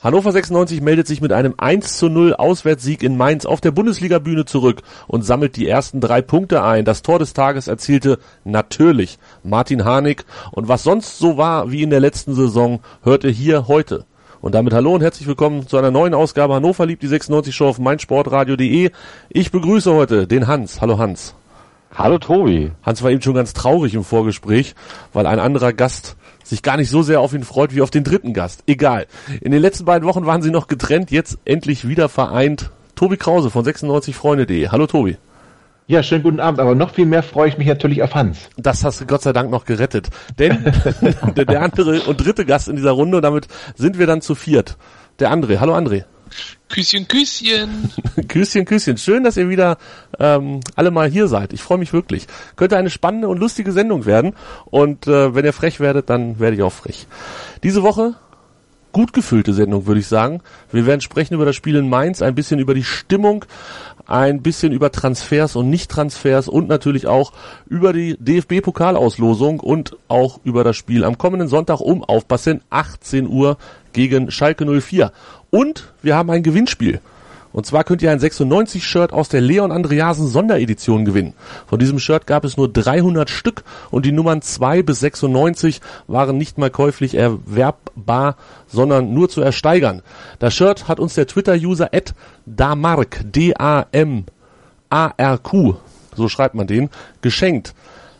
Hannover 96 meldet sich mit einem 1 zu 0 Auswärtssieg in Mainz auf der Bundesliga-Bühne zurück und sammelt die ersten drei Punkte ein. Das Tor des Tages erzielte natürlich Martin Harnik. Und was sonst so war wie in der letzten Saison, hörte hier heute. Und damit hallo und herzlich willkommen zu einer neuen Ausgabe Hannover liebt die 96 Show auf meinsportradio.de. Ich begrüße heute den Hans. Hallo Hans. Hallo Tobi. Hans war eben schon ganz traurig im Vorgespräch, weil ein anderer Gast sich gar nicht so sehr auf ihn freut wie auf den dritten Gast. Egal. In den letzten beiden Wochen waren sie noch getrennt, jetzt endlich wieder vereint. Tobi Krause von 96freunde.de. Hallo Tobi. Ja, schönen guten Abend, aber noch viel mehr freue ich mich natürlich auf Hans. Das hast du Gott sei Dank noch gerettet. Denn der andere und dritte Gast in dieser Runde, und damit sind wir dann zu viert. Der André. Hallo André. Küsschen, Küsschen. Küsschen, Küsschen. Schön, dass ihr wieder ähm, alle mal hier seid. Ich freue mich wirklich. Könnte eine spannende und lustige Sendung werden. Und äh, wenn ihr frech werdet, dann werde ich auch frech. Diese Woche gut gefüllte Sendung, würde ich sagen. Wir werden sprechen über das Spiel in Mainz, ein bisschen über die Stimmung, ein bisschen über Transfers und Nicht-Transfers und natürlich auch über die DFB-Pokalauslosung und auch über das Spiel am kommenden Sonntag um aufpassen, 18 Uhr gegen Schalke 04. Und wir haben ein Gewinnspiel. Und zwar könnt ihr ein 96-Shirt aus der Leon Andreasen Sonderedition gewinnen. Von diesem Shirt gab es nur 300 Stück und die Nummern 2 bis 96 waren nicht mal käuflich erwerbbar, sondern nur zu ersteigern. Das Shirt hat uns der Twitter-User damark, D-A-M-A-R-Q, so schreibt man den, geschenkt.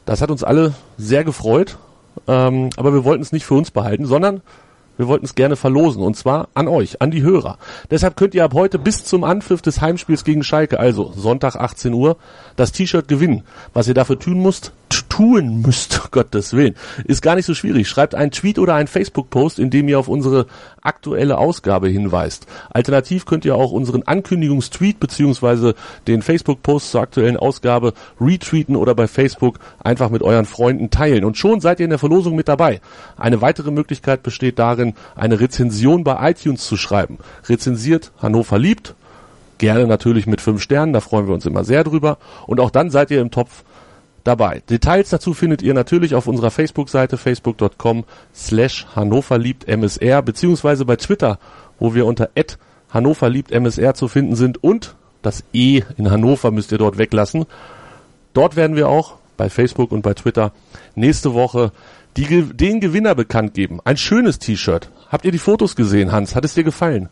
Das hat uns alle sehr gefreut, ähm, aber wir wollten es nicht für uns behalten, sondern wir wollten es gerne verlosen und zwar an euch, an die Hörer. Deshalb könnt ihr ab heute bis zum Anpfiff des Heimspiels gegen Schalke, also Sonntag 18 Uhr, das T-Shirt gewinnen. Was ihr dafür tun müsst, tun müsst, Gottes Willen, ist gar nicht so schwierig. Schreibt einen Tweet oder einen Facebook-Post, in dem ihr auf unsere aktuelle Ausgabe hinweist. Alternativ könnt ihr auch unseren Ankündigungstweet beziehungsweise den Facebook-Post zur aktuellen Ausgabe retweeten oder bei Facebook einfach mit euren Freunden teilen. Und schon seid ihr in der Verlosung mit dabei. Eine weitere Möglichkeit besteht darin, eine Rezension bei iTunes zu schreiben. Rezensiert Hannover liebt. Gerne natürlich mit fünf Sternen, da freuen wir uns immer sehr drüber. Und auch dann seid ihr im Topf dabei. Details dazu findet ihr natürlich auf unserer Facebook-Seite facebook.com slash Hannover liebt MSR beziehungsweise bei Twitter, wo wir unter Hannover liebt MSR zu finden sind und das E in Hannover müsst ihr dort weglassen. Dort werden wir auch bei Facebook und bei Twitter nächste Woche die, den Gewinner bekannt geben. Ein schönes T-Shirt. Habt ihr die Fotos gesehen, Hans? Hat es dir gefallen?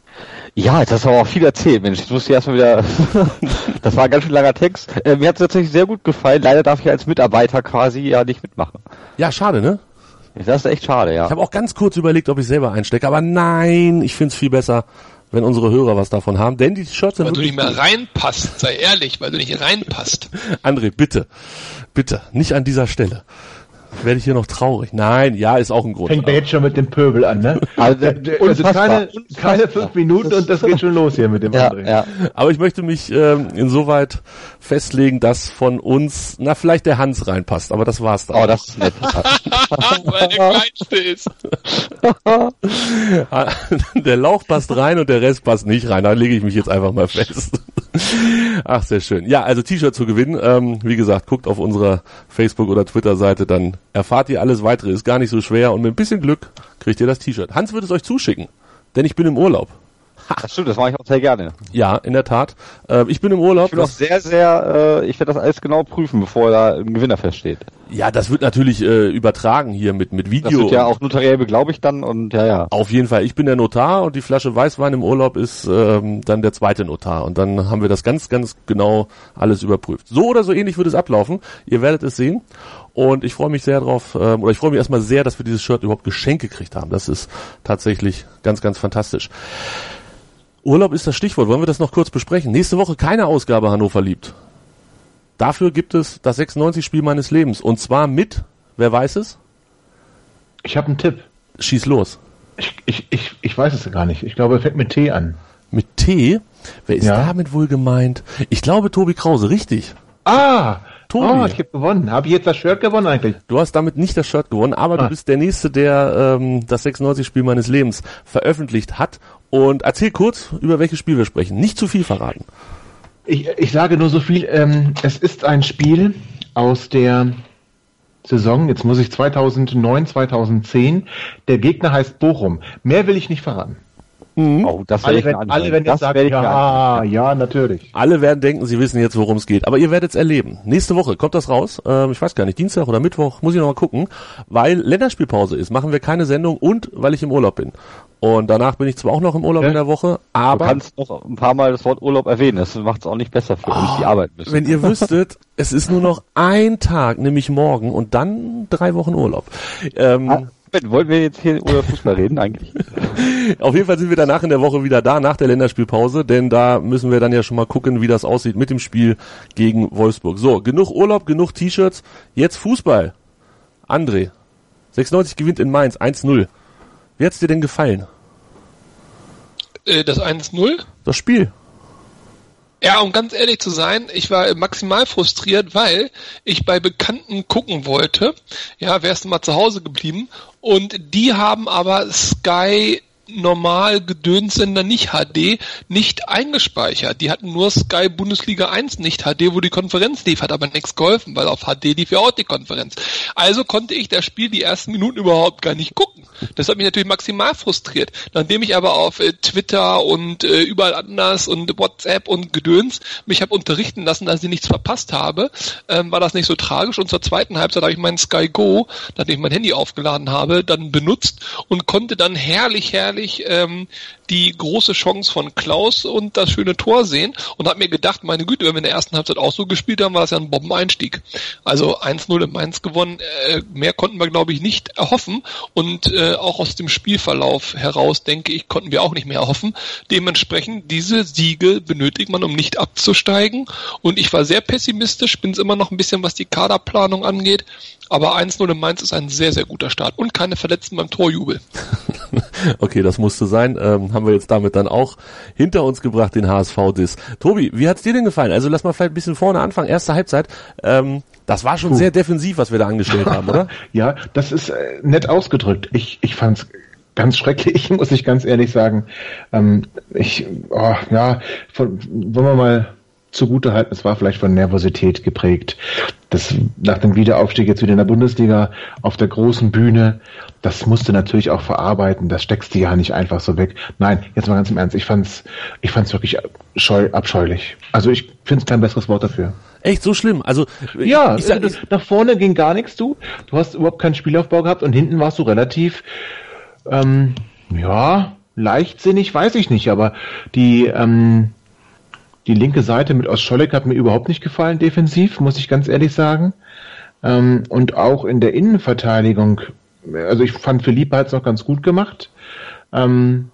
Ja, jetzt hast du aber auch viel erzählt, Mensch. Jetzt musste ich erstmal wieder. das war ein ganz schön langer Text. Äh, mir hat es tatsächlich sehr gut gefallen. Leider darf ich als Mitarbeiter quasi ja nicht mitmachen. Ja, schade, ne? Das ist echt schade, ja. Ich habe auch ganz kurz überlegt, ob ich selber einstecke, aber nein, ich find's viel besser, wenn unsere Hörer was davon haben, denn die Shirts sind Weil du nicht mehr reinpasst, sei ehrlich, weil du nicht reinpasst. André, bitte, bitte, nicht an dieser Stelle werde ich hier noch traurig. Nein, ja, ist auch ein Grund. Fängt der jetzt schon mit dem Pöbel an, ne? Also, also keine, keine fünf Minuten und das geht schon los hier mit dem ja, André. Ja. Aber ich möchte mich ähm, insoweit festlegen, dass von uns, na vielleicht der Hans reinpasst, aber das war's dann. Oh, das ist nett. Weil der kleinste ist. der Lauch passt rein und der Rest passt nicht rein. Da lege ich mich jetzt einfach mal fest. Ach, sehr schön. Ja, also T-Shirt zu gewinnen. Ähm, wie gesagt, guckt auf unserer Facebook- oder Twitter-Seite, dann erfahrt ihr alles weitere. Ist gar nicht so schwer und mit ein bisschen Glück kriegt ihr das T-Shirt. Hans wird es euch zuschicken, denn ich bin im Urlaub. Das stimmt, das mache ich auch sehr gerne. Ja, in der Tat. Äh, ich bin im Urlaub. Ich bin auch sehr, sehr, äh, ich werde das alles genau prüfen, bevor da ein Gewinner feststeht. Ja, das wird natürlich äh, übertragen hier mit, mit Video. Das wird ja auch notariell beglaubigt dann und ja, ja. Auf jeden Fall. Ich bin der Notar und die Flasche Weißwein im Urlaub ist ähm, dann der zweite Notar. Und dann haben wir das ganz, ganz genau alles überprüft. So oder so ähnlich wird es ablaufen. Ihr werdet es sehen. Und ich freue mich sehr drauf, ähm, oder ich freue mich erstmal sehr, dass wir dieses Shirt überhaupt geschenkt gekriegt haben. Das ist tatsächlich ganz, ganz fantastisch. Urlaub ist das Stichwort. Wollen wir das noch kurz besprechen? Nächste Woche keine Ausgabe Hannover liebt. Dafür gibt es das 96-Spiel meines Lebens. Und zwar mit, wer weiß es? Ich habe einen Tipp. Schieß los. Ich, ich, ich, ich weiß es gar nicht. Ich glaube, er fängt mit T an. Mit T? Wer ist Ja. damit wohl gemeint? Ich glaube Tobi Krause, richtig. Ah! Tobi. Oh, ich habe gewonnen. Habe ich jetzt das Shirt gewonnen eigentlich? Du hast damit nicht das Shirt gewonnen, aber du Ah. bist der Nächste, der ähm, das 96-Spiel meines Lebens veröffentlicht hat. Und erzähl kurz, über welches Spiel wir sprechen. Nicht zu viel verraten. Ich, ich sage nur so viel. Ähm, es ist ein Spiel aus der Saison, jetzt muss ich 2009, 2010. Der Gegner heißt Bochum. Mehr will ich nicht verraten. Oh, das Alle, werden- alle werden das jetzt sagen, mir anhören. ja, ja, natürlich. Alle werden denken, sie wissen jetzt, worum es geht. Aber ihr werdet es erleben. Nächste Woche kommt das raus. Ähm, ich weiß gar nicht, Dienstag oder Mittwoch, muss ich noch mal gucken. Weil Länderspielpause ist, machen wir keine Sendung und weil ich im Urlaub bin. Und danach bin ich zwar auch noch im Urlaub Ja. in der Woche, Du aber kannst noch ein paar Mal das Wort Urlaub erwähnen. Das macht es auch nicht besser für uns, die arbeiten müssen. wenn ihr wüsstet, es ist nur noch ein Tag, nämlich morgen und dann drei Wochen Urlaub. Ähm, Ah, Moment, Wollten wir jetzt hier über Fußball reden eigentlich? Auf jeden Fall sind wir danach in der Woche wieder da, nach der Länderspielpause, denn da müssen wir dann ja schon mal gucken, wie das aussieht mit dem Spiel gegen Wolfsburg. So, genug Urlaub, genug T-Shirts, jetzt Fußball. André, 96 gewinnt in Mainz, 1-0. Wie hat's dir denn gefallen, Äh, das 1-0. das Spiel? Ja, um ganz ehrlich zu sein, ich war maximal frustriert, weil ich bei Bekannten gucken wollte. Ja, wärst du mal zu Hause geblieben. Und die haben aber Sky normal Gedönssender nicht HD nicht eingespeichert. Die hatten nur Sky Bundesliga 1 nicht HD, wo die Konferenz lief, hat aber nichts geholfen, weil auf HD lief ja auch die Konferenz. Also konnte ich das Spiel die ersten Minuten überhaupt gar nicht gucken. Das hat mich natürlich maximal frustriert. Nachdem ich aber auf äh, Twitter und äh, überall anders und WhatsApp und Gedöns mich habe unterrichten lassen, dass ich nichts verpasst habe, ähm, war das nicht so tragisch. Und zur zweiten Halbzeit habe ich meinen Sky Go, nachdem ich mein Handy aufgeladen habe, dann benutzt und konnte dann herrlich, herrlich ähm, die große Chance von Klaus und das schöne Tor sehen und habe mir gedacht, meine Güte, wenn wir in der ersten Halbzeit auch so gespielt haben, war das ja ein Bombeneinstieg. Also 1-0 in Mainz gewonnen, äh, mehr konnten wir glaube ich nicht erhoffen und äh, auch aus dem Spielverlauf heraus, denke ich, konnten wir auch nicht mehr erhoffen. Dementsprechend, diese Siege benötigt man, um nicht abzusteigen und ich war sehr pessimistisch, bin es immer noch ein bisschen, was die Kaderplanung angeht, aber 1-0 in Mainz ist ein sehr, sehr guter Start und keine Verletzten beim Torjubel. Okay, das musste sein. Ähm, haben wir jetzt damit dann auch hinter uns gebracht, den HSV-Diss. Tobi, wie hat's dir denn gefallen? Also lass mal vielleicht ein bisschen vorne anfangen. Erste Halbzeit. Ähm, das war schon sehr defensiv, was wir da angestellt haben, oder? Ja, das ist äh, nett ausgedrückt. Ich, ich fand's ganz schrecklich, muss ich ganz ehrlich sagen. Ähm, ich, oh, ja, von, wollen wir mal zugute halten, es war vielleicht von Nervosität geprägt. Das nach dem Wiederaufstieg jetzt wieder in der Bundesliga auf der großen Bühne, das musste natürlich auch verarbeiten. Das steckst du ja nicht einfach so weg. Nein, jetzt mal ganz im Ernst. Ich fand's, ich fand's wirklich scheu, abscheulich. Also ich finde kein besseres Wort dafür. Echt so schlimm? Also Ja, sag, das, nach vorne ging gar nichts, du. Du hast überhaupt keinen Spielaufbau gehabt und hinten warst du relativ, ähm, ja, leichtsinnig, weiß ich nicht, aber die, ähm, die linke Seite mit Ostscholek hat mir überhaupt nicht gefallen, defensiv, muss ich ganz ehrlich sagen. Ähm, und auch in der Innenverteidigung, also ich fand Philippe hat es noch ganz gut gemacht. Ähm,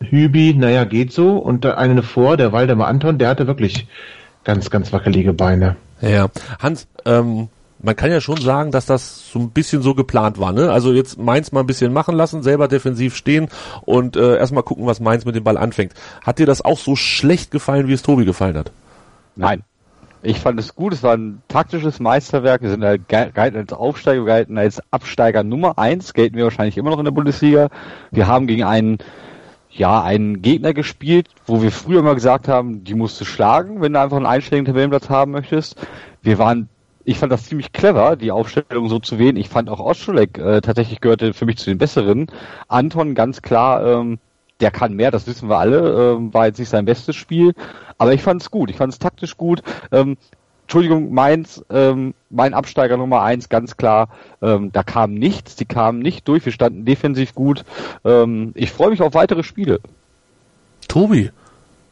Hübi, naja, geht so. Und der eine vor, der Waldemar Anton, der hatte wirklich ganz, ganz wackelige Beine. Ja, Hans, ähm, man kann ja schon sagen, dass das so ein bisschen so geplant war, ne? Also jetzt Mainz mal ein bisschen machen lassen, selber defensiv stehen und äh, erstmal gucken, was Mainz mit dem Ball anfängt. Hat dir das auch so schlecht gefallen, wie es Tobi gefallen hat? Nein. Ich fand es gut, es war ein taktisches Meisterwerk. Wir sind halt ge- galten als Aufsteiger, wir galten als Absteiger Nummer eins, gelten wir wahrscheinlich immer noch in der Bundesliga. Wir haben gegen einen, ja, einen Gegner gespielt, wo wir früher mal gesagt haben, die musst du schlagen, wenn du einfach einen einstelligen Tabellenplatz haben möchtest. Wir waren, ich fand das ziemlich clever, die Aufstellung so zu wählen. Ich fand auch Ostschulek äh, tatsächlich gehörte für mich zu den besseren. Anton ganz klar, ähm, der kann mehr, das wissen wir alle, ähm, war jetzt nicht sein bestes Spiel, aber ich fand es gut, ich fand es taktisch gut. Ähm, Entschuldigung, Mainz, ähm, mein Absteiger Nummer eins, ganz klar, ähm, da kam nichts, die kamen nicht durch, wir standen defensiv gut. Ähm, ich freue mich auf weitere Spiele. Tobi,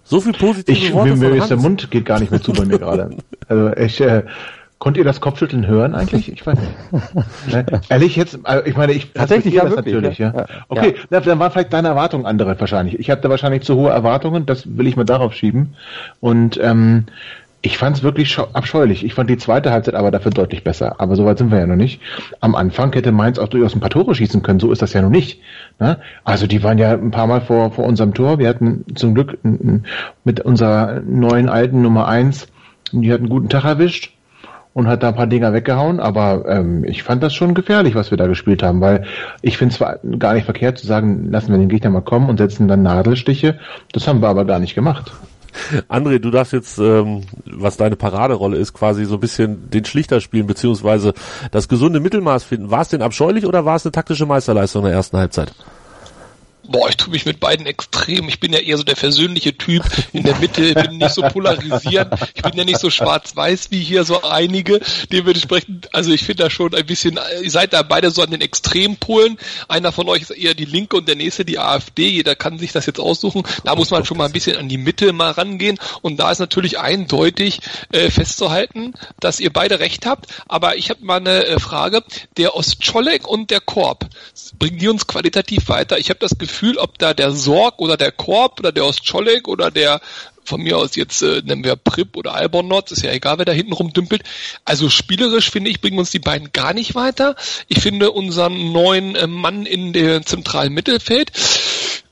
so viel positive Ich, Worte mir, mir von ist der. Mund geht gar nicht mehr zu bei mir gerade. Also ich, äh, konnt ihr das Kopfschütteln hören eigentlich? Ich weiß nicht. Ne? Ehrlich jetzt, äh, ich meine, ich Tatsächlich, ja, wirklich, natürlich, ja. ja. Ja. Okay, na, dann waren vielleicht deine Erwartungen andere wahrscheinlich. Ich hatte wahrscheinlich zu hohe Erwartungen, das will ich mal darauf schieben. Und ähm, Ich fand es wirklich abscheulich. Ich fand die zweite Halbzeit aber dafür deutlich besser. Aber soweit sind wir ja noch nicht. Am Anfang hätte Mainz auch durchaus ein paar Tore schießen können. So ist das ja noch nicht. Ne? Also die waren ja ein paar Mal vor, vor unserem Tor. Wir hatten zum Glück mit unserer neuen alten Nummer eins, die hat einen guten Tag erwischt und hat da ein paar Dinger weggehauen. Aber ähm, ich fand das schon gefährlich, was wir da gespielt haben, weil ich finde zwar gar nicht verkehrt zu sagen, lassen wir den Gegner mal kommen und setzen dann Nadelstiche. Das haben wir aber gar nicht gemacht. André, du darfst jetzt, ähm, was deine Paraderolle ist, quasi so ein bisschen den Schlichter spielen, beziehungsweise das gesunde Mittelmaß finden. War es denn abscheulich oder war es eine taktische Meisterleistung in der ersten Halbzeit? Boah, ich tue mich mit beiden extrem. Ich bin ja eher so der versöhnliche Typ in der Mitte, bin nicht so polarisierend. Ich bin ja nicht so schwarz-weiß wie hier so einige. Dementsprechend, also ich finde da schon ein bisschen, ihr seid da beide so an den Extrempolen. Einer von euch ist eher die Linke und der nächste die AfD. Jeder kann sich das jetzt aussuchen. Da muss man schon mal ein bisschen an die Mitte mal rangehen. Und da ist natürlich eindeutig äh, festzuhalten, dass ihr beide recht habt. Aber ich habe mal eine äh, Frage. Der Ostscholek und der Korb, bringen die uns qualitativ weiter? Ich habe das Gefühl, Gefühl, ob da der Sorg oder der Korb oder der Ostscholek oder der von mir aus jetzt äh, nennen wir Prip oder Albonotz, ist ja egal, wer da hinten rumdümpelt. Also spielerisch finde ich, bringen uns die beiden gar nicht weiter. Ich finde unseren neuen äh, Mann in der zentralen Mittelfeld,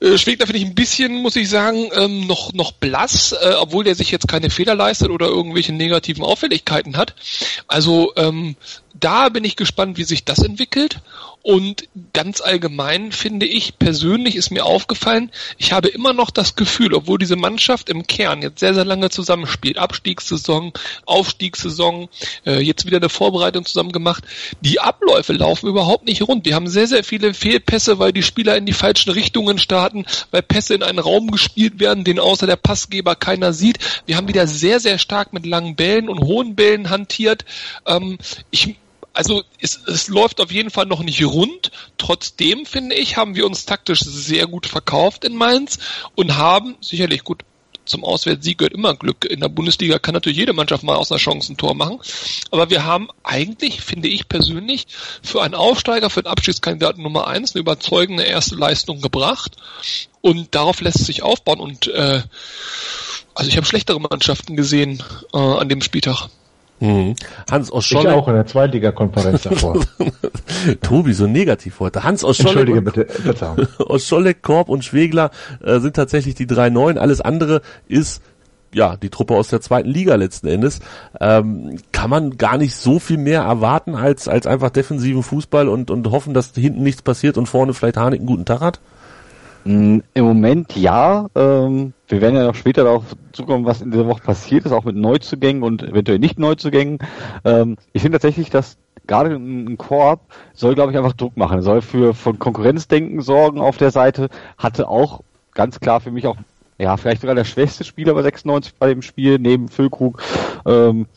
äh, Schwegler finde ich ein bisschen, muss ich sagen, ähm, noch, noch blass, äh, obwohl der sich jetzt keine Fehler leistet oder irgendwelche negativen Auffälligkeiten hat. Also ähm, da bin ich gespannt, wie sich das entwickelt. Und ganz allgemein finde ich, persönlich ist mir aufgefallen, ich habe immer noch das Gefühl, obwohl diese Mannschaft im Kern jetzt sehr, sehr lange zusammenspielt, Abstiegssaison, Aufstiegssaison, äh, jetzt wieder eine Vorbereitung zusammen gemacht, die Abläufe laufen überhaupt nicht rund. Die haben sehr, sehr viele Fehlpässe, weil die Spieler in die falschen Richtungen starten, weil Pässe in einen Raum gespielt werden, den außer der Passgeber keiner sieht. Wir haben wieder sehr, sehr stark mit langen Bällen und hohen Bällen hantiert. Ähm, ich also es, es läuft auf jeden Fall noch nicht rund. Trotzdem, finde ich, haben wir uns taktisch sehr gut verkauft in Mainz und haben sicherlich gut zum Auswärtssieg gehört immer Glück. In der Bundesliga kann natürlich jede Mannschaft mal aus einer Chance ein Tor machen. Aber wir haben eigentlich, finde ich persönlich, für einen Aufsteiger, für einen Abschiedskandidaten Nummer eins eine überzeugende erste Leistung gebracht. Und darauf lässt sich aufbauen. Und äh, also ich habe schlechtere Mannschaften gesehen äh, an dem Spieltag. Mhm. Hans aus Scholle. Ich auch in der Zweitliga-Konferenz davor. Tobi, so negativ heute. Hans aus Scholle. Entschuldige bitte, bitte. aus Scholle, Korb und Schwegler äh, sind tatsächlich die drei Neuen. Alles andere ist ja, die Truppe aus der zweiten Liga letzten Endes, ähm, kann man gar nicht so viel mehr erwarten als, als einfach defensiven Fußball und, und hoffen, dass hinten nichts passiert und vorne vielleicht Harnik einen guten Tag hat? Mm, Im Moment ja. Ähm, wir werden ja noch später darauf zukommen, was in dieser Woche passiert ist, auch mit Neuzugängen und eventuell nicht Neuzugängen. Ähm, ich finde tatsächlich, dass gerade ein Korb soll, glaube ich, einfach Druck machen. soll für von Konkurrenzdenken sorgen auf der Seite. Hatte auch ganz klar für mich auch, ja, vielleicht sogar der schwächste Spieler bei 96 bei dem Spiel, neben Füllkrug. Ähm,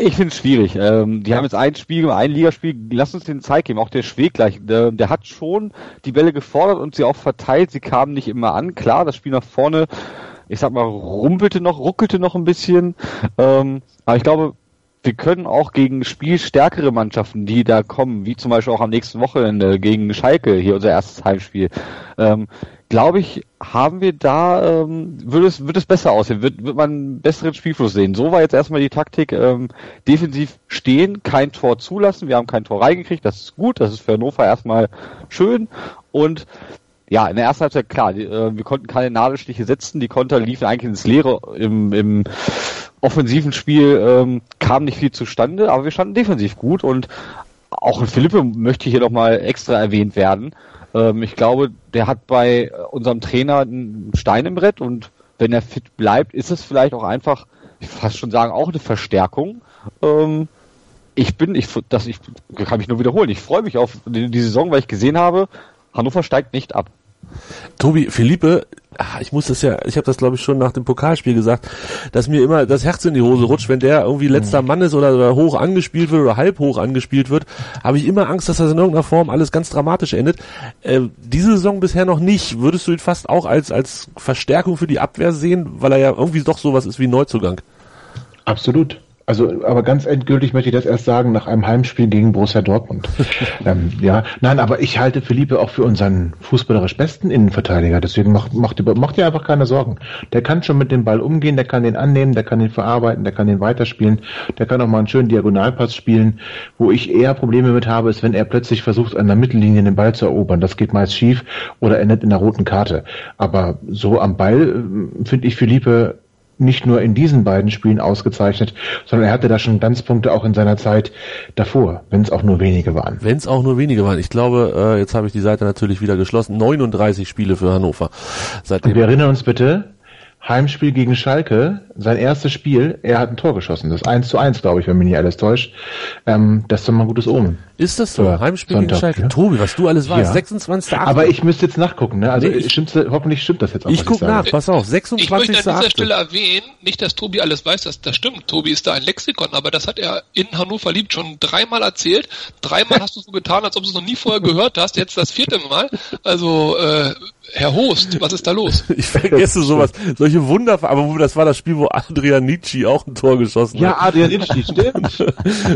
ich finde es schwierig. Ähm, die ja. haben jetzt ein Spiel, ein Ligaspiel, lass uns den Zeit geben. Auch der Schweg gleich, der, der, hat schon die Bälle gefordert und sie auch verteilt. Sie kamen nicht immer an. Klar, das Spiel nach vorne, ich sag mal, rumpelte noch, ruckelte noch ein bisschen. Ähm, aber ich glaube, wir können auch gegen spielstärkere Mannschaften, die da kommen, wie zum Beispiel auch am nächsten Wochenende gegen Schalke, hier unser erstes Heimspiel, ähm, glaube ich, haben wir da, ähm, wird, es, wird es besser aussehen, wird, wird man einen besseren Spielfluss sehen. So war jetzt erstmal die Taktik, ähm, defensiv stehen, kein Tor zulassen, wir haben kein Tor reingekriegt, das ist gut, das ist für Hannover erstmal schön und ja, in der ersten Halbzeit klar, die, äh, wir konnten keine Nadelstiche setzen, die Konter liefen eigentlich ins Leere im, im offensiven Spiel, ähm, kam nicht viel zustande, aber wir standen defensiv gut und auch Philippe möchte hier nochmal extra erwähnt werden. Ähm, ich glaube, der hat bei unserem Trainer einen Stein im Brett und wenn er fit bleibt, ist es vielleicht auch einfach, ich fast schon sagen, auch eine Verstärkung. Ähm, ich bin, ich, das, ich kann mich nur wiederholen. Ich freue mich auf die, die Saison, weil ich gesehen habe, Hannover steigt nicht ab. Tobi, Philippe, ach, ich muss das ja, ich habe das glaube ich schon nach dem Pokalspiel gesagt, dass mir immer das Herz in die Hose rutscht, wenn der irgendwie letzter Mann ist oder, oder hoch angespielt wird oder halb hoch angespielt wird, habe ich immer Angst, dass das in irgendeiner Form alles ganz dramatisch endet. Äh, diese Saison bisher noch nicht. Würdest du ihn fast auch als als Verstärkung für die Abwehr sehen, weil er ja irgendwie doch sowas ist wie Neuzugang? Absolut. Also, aber ganz endgültig möchte ich das erst sagen nach einem Heimspiel gegen Borussia Dortmund. ähm, ja, nein, aber ich halte Philippe auch für unseren fußballerisch besten Innenverteidiger. Deswegen macht, macht, macht dir einfach keine Sorgen. Der kann schon mit dem Ball umgehen, der kann den annehmen, der kann den verarbeiten, der kann den weiterspielen, der kann auch mal einen schönen Diagonalpass spielen. Wo ich eher Probleme mit habe, ist, wenn er plötzlich versucht, an der Mittellinie den Ball zu erobern. Das geht meist schief oder endet in der roten Karte. Aber so am Ball äh, finde ich Philippe nicht nur in diesen beiden Spielen ausgezeichnet, sondern er hatte da schon Glanzpunkte auch in seiner Zeit davor, wenn es auch nur wenige waren. Wenn es auch nur wenige waren. Ich glaube, äh, jetzt habe ich die Seite natürlich wieder geschlossen. 39 Spiele für Hannover. Seitdem Und wir erinnern uns bitte, Heimspiel gegen Schalke, sein erstes Spiel, er hat ein Tor geschossen. Das 1 zu 1, glaube ich, wenn mich nicht alles täuscht. Ähm, das ist doch mal ein gutes Omen. Ist das so? Heimspiel Sonntag, gegen Schalke. Ja. Tobi, was du alles weißt. Ja. 26. Aber ich müsste jetzt nachgucken, ne? Also nee, ich, stimmt's, hoffentlich stimmt das jetzt auch. Ich guck nach, pass auf. 26. Ich möchte an dieser Stelle erwähnen, nicht, dass Tobi alles weiß, dass das stimmt. Tobi ist da ein Lexikon, aber das hat er in Hannover liebt schon dreimal erzählt. Dreimal hast du so getan, als ob du es noch nie vorher gehört hast. Jetzt das vierte Mal. Also, äh, Herr Host, was ist da los? Ich vergesse sowas, solche Wunder, aber das war das Spiel, wo Adrian Nietzsche auch ein Tor geschossen ja, hat. Ja, Adrian Nietzsche, stimmt.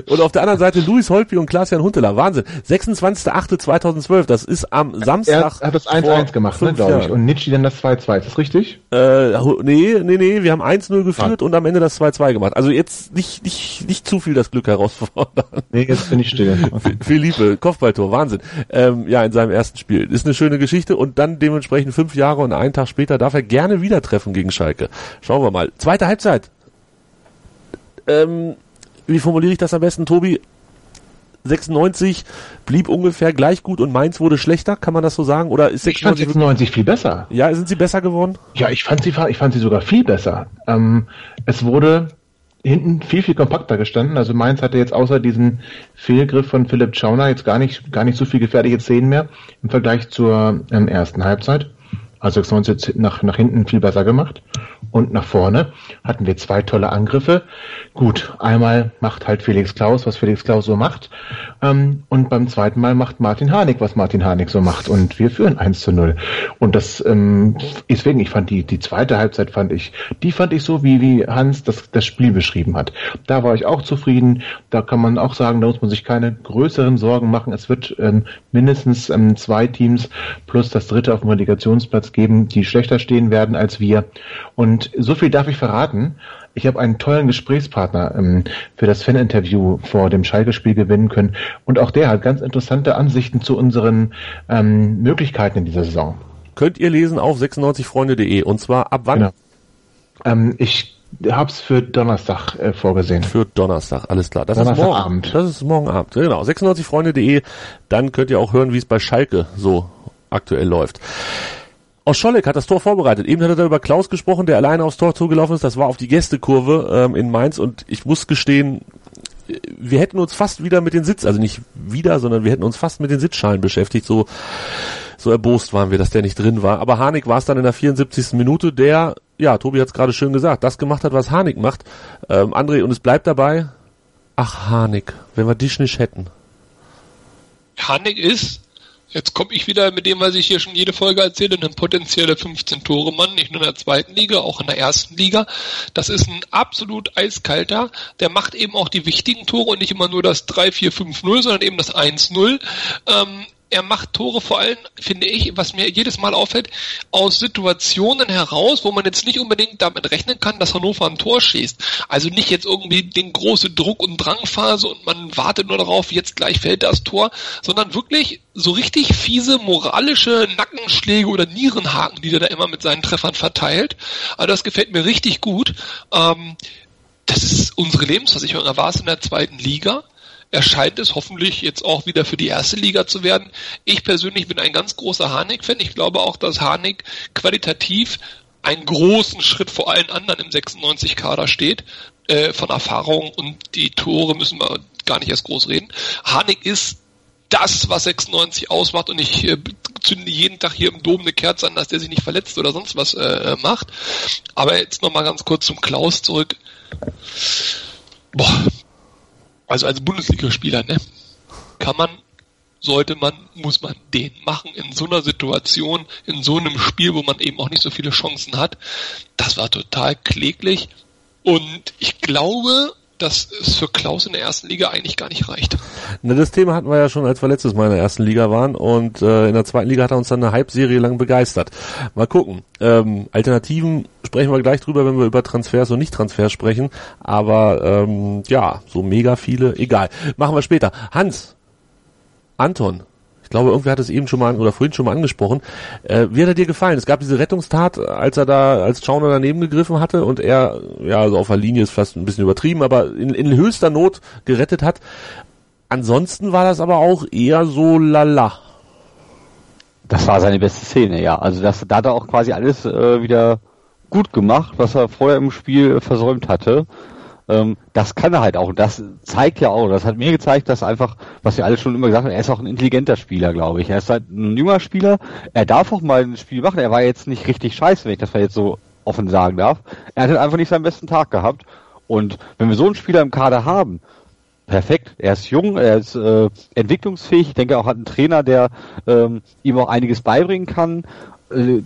und auf der anderen Seite Luis Holpi und Klaas-Jan Huntelaar. Wahnsinn. 26.08.2012, das ist am Samstag. Er hat das 1-1 gemacht, ne, glaube ich. Und Nietzsche dann das 2-2, ist das richtig? Äh, nee, nee, nee, wir haben 1-0 geführt ah. und am Ende das 2-2 gemacht. Also jetzt nicht, nicht, nicht zu viel das Glück herausfordern. Nee, jetzt bin ich still. Philippe, Kopfballtor, Wahnsinn. Ähm, ja, in seinem ersten Spiel. Ist eine schöne Geschichte und dann dementsprechend fünf Jahre und einen Tag später darf er gerne wieder treffen gegen Schalke. Schauen wir mal. Zweite Halbzeit. Ähm, wie formuliere ich das am besten, Tobi? 96 blieb ungefähr gleich gut und Mainz wurde schlechter, kann man das so sagen? Oder ist 96, ich fand 96 viel besser. Ja, sind sie besser geworden? Ja, ich fand sie, ich fand sie sogar viel besser. Ähm, es wurde hinten viel, viel kompakter gestanden. Also Mainz hatte jetzt außer diesem Fehlgriff von Philipp Schauner jetzt gar nicht, gar nicht so viel gefährliche Szenen mehr im Vergleich zur ähm, ersten Halbzeit. Also 96 nach, nach hinten viel besser gemacht. Und nach vorne hatten wir zwei tolle Angriffe. Gut, einmal macht halt Felix Klaus, was Felix Klaus so macht. Ähm, und beim zweiten Mal macht Martin Harnik, was Martin Harnik so macht. Und wir führen 1 zu 0. Und das, ähm, deswegen, ich fand die, die zweite Halbzeit fand ich, die fand ich so, wie, wie Hans das, das Spiel beschrieben hat. Da war ich auch zufrieden. Da kann man auch sagen, da muss man sich keine größeren Sorgen machen. Es wird ähm, mindestens ähm, zwei Teams plus das dritte auf dem Relegationsplatz geben, die schlechter stehen werden als wir. Und so viel darf ich verraten. Ich habe einen tollen Gesprächspartner ähm, für das Faninterview vor dem Schalke-Spiel gewinnen können. Und auch der hat ganz interessante Ansichten zu unseren ähm, Möglichkeiten in dieser Saison. Könnt ihr lesen auf 96freunde.de und zwar ab wann? Genau. Ähm, ich hab's für Donnerstag äh, vorgesehen. Für Donnerstag, alles klar. Das ist morgen Abend. Das ist morgen Abend. Genau, 96freunde.de. Dann könnt ihr auch hören, wie es bei Schalke so aktuell läuft. Oscholek hat das Tor vorbereitet. Eben hat er über Klaus gesprochen, der alleine aufs Tor zugelaufen ist. Das war auf die Gästekurve ähm, in Mainz und ich muss gestehen, wir hätten uns fast wieder mit den Sitz, also nicht wieder, sondern wir hätten uns fast mit den Sitzschalen beschäftigt. So, so erbost waren wir, dass der nicht drin war. Aber Harnik war es dann in der 74. Minute, der, ja, Tobi hat es gerade schön gesagt, das gemacht hat, was Harnik macht. Ähm, André, und es bleibt dabei, ach Harnik, wenn wir dich nicht hätten. Harnik ist Jetzt komme ich wieder mit dem, was ich hier schon jede Folge erzähle, ein potenzieller 15-Tore-Mann, nicht nur in der zweiten Liga, auch in der ersten Liga. Das ist ein absolut eiskalter. Der macht eben auch die wichtigen Tore und nicht immer nur das 3-4-5-0, sondern eben das 1-0. Ähm, er macht Tore vor allem, finde ich, was mir jedes Mal auffällt, aus Situationen heraus, wo man jetzt nicht unbedingt damit rechnen kann, dass Hannover ein Tor schießt. Also nicht jetzt irgendwie den große Druck- und Drangphase und man wartet nur darauf, jetzt gleich fällt das Tor, sondern wirklich so richtig fiese moralische Nackenschläge oder Nierenhaken, die der da immer mit seinen Treffern verteilt. Also das gefällt mir richtig gut. Ähm, das ist unsere Lebensversicherung. Er war es in der zweiten Liga erscheint es hoffentlich jetzt auch wieder für die erste Liga zu werden. Ich persönlich bin ein ganz großer Harnik-Fan. Ich glaube auch, dass Harnik qualitativ einen großen Schritt vor allen anderen im 96-Kader steht. Äh, von Erfahrung und die Tore müssen wir gar nicht erst groß reden. Harnik ist das, was 96 ausmacht und ich äh, zünde jeden Tag hier im Dom eine Kerze an, dass der sich nicht verletzt oder sonst was äh, macht. Aber jetzt nochmal ganz kurz zum Klaus zurück. Also als Bundesligaspieler, ne, kann man, sollte man, muss man den machen in so einer Situation, in so einem Spiel, wo man eben auch nicht so viele Chancen hat. Das war total kläglich und ich glaube, dass es für Klaus in der ersten Liga eigentlich gar nicht reicht. Na, das Thema hatten wir ja schon, als wir letztes Mal in der ersten Liga waren und äh, in der zweiten Liga hat er uns dann eine Halbserie lang begeistert. Mal gucken. Ähm, Alternativen sprechen wir gleich drüber, wenn wir über Transfers und Nicht-Transfers sprechen. Aber ähm, ja, so mega viele, egal. Machen wir später. Hans, Anton, glaube, irgendwer hat es eben schon mal oder vorhin schon mal angesprochen. Äh, wie hat er dir gefallen? Es gab diese Rettungstat, als er da als Schauner daneben gegriffen hatte und er, ja, also auf der Linie ist fast ein bisschen übertrieben, aber in, in höchster Not gerettet hat. Ansonsten war das aber auch eher so lala. Das war seine beste Szene, ja. Also das, da hat er auch quasi alles äh, wieder gut gemacht, was er vorher im Spiel versäumt hatte ähm, das kann er halt auch. Und das zeigt ja auch, das hat mir gezeigt, dass einfach, was wir alle schon immer gesagt haben, er ist auch ein intelligenter Spieler, glaube ich. Er ist halt ein junger Spieler. Er darf auch mal ein Spiel machen. Er war jetzt nicht richtig scheiße, wenn ich das mal jetzt so offen sagen darf. Er hat halt einfach nicht seinen besten Tag gehabt. Und wenn wir so einen Spieler im Kader haben, perfekt. Er ist jung, er ist äh, entwicklungsfähig. Ich denke, er auch hat einen Trainer, der ähm, ihm auch einiges beibringen kann. Äh,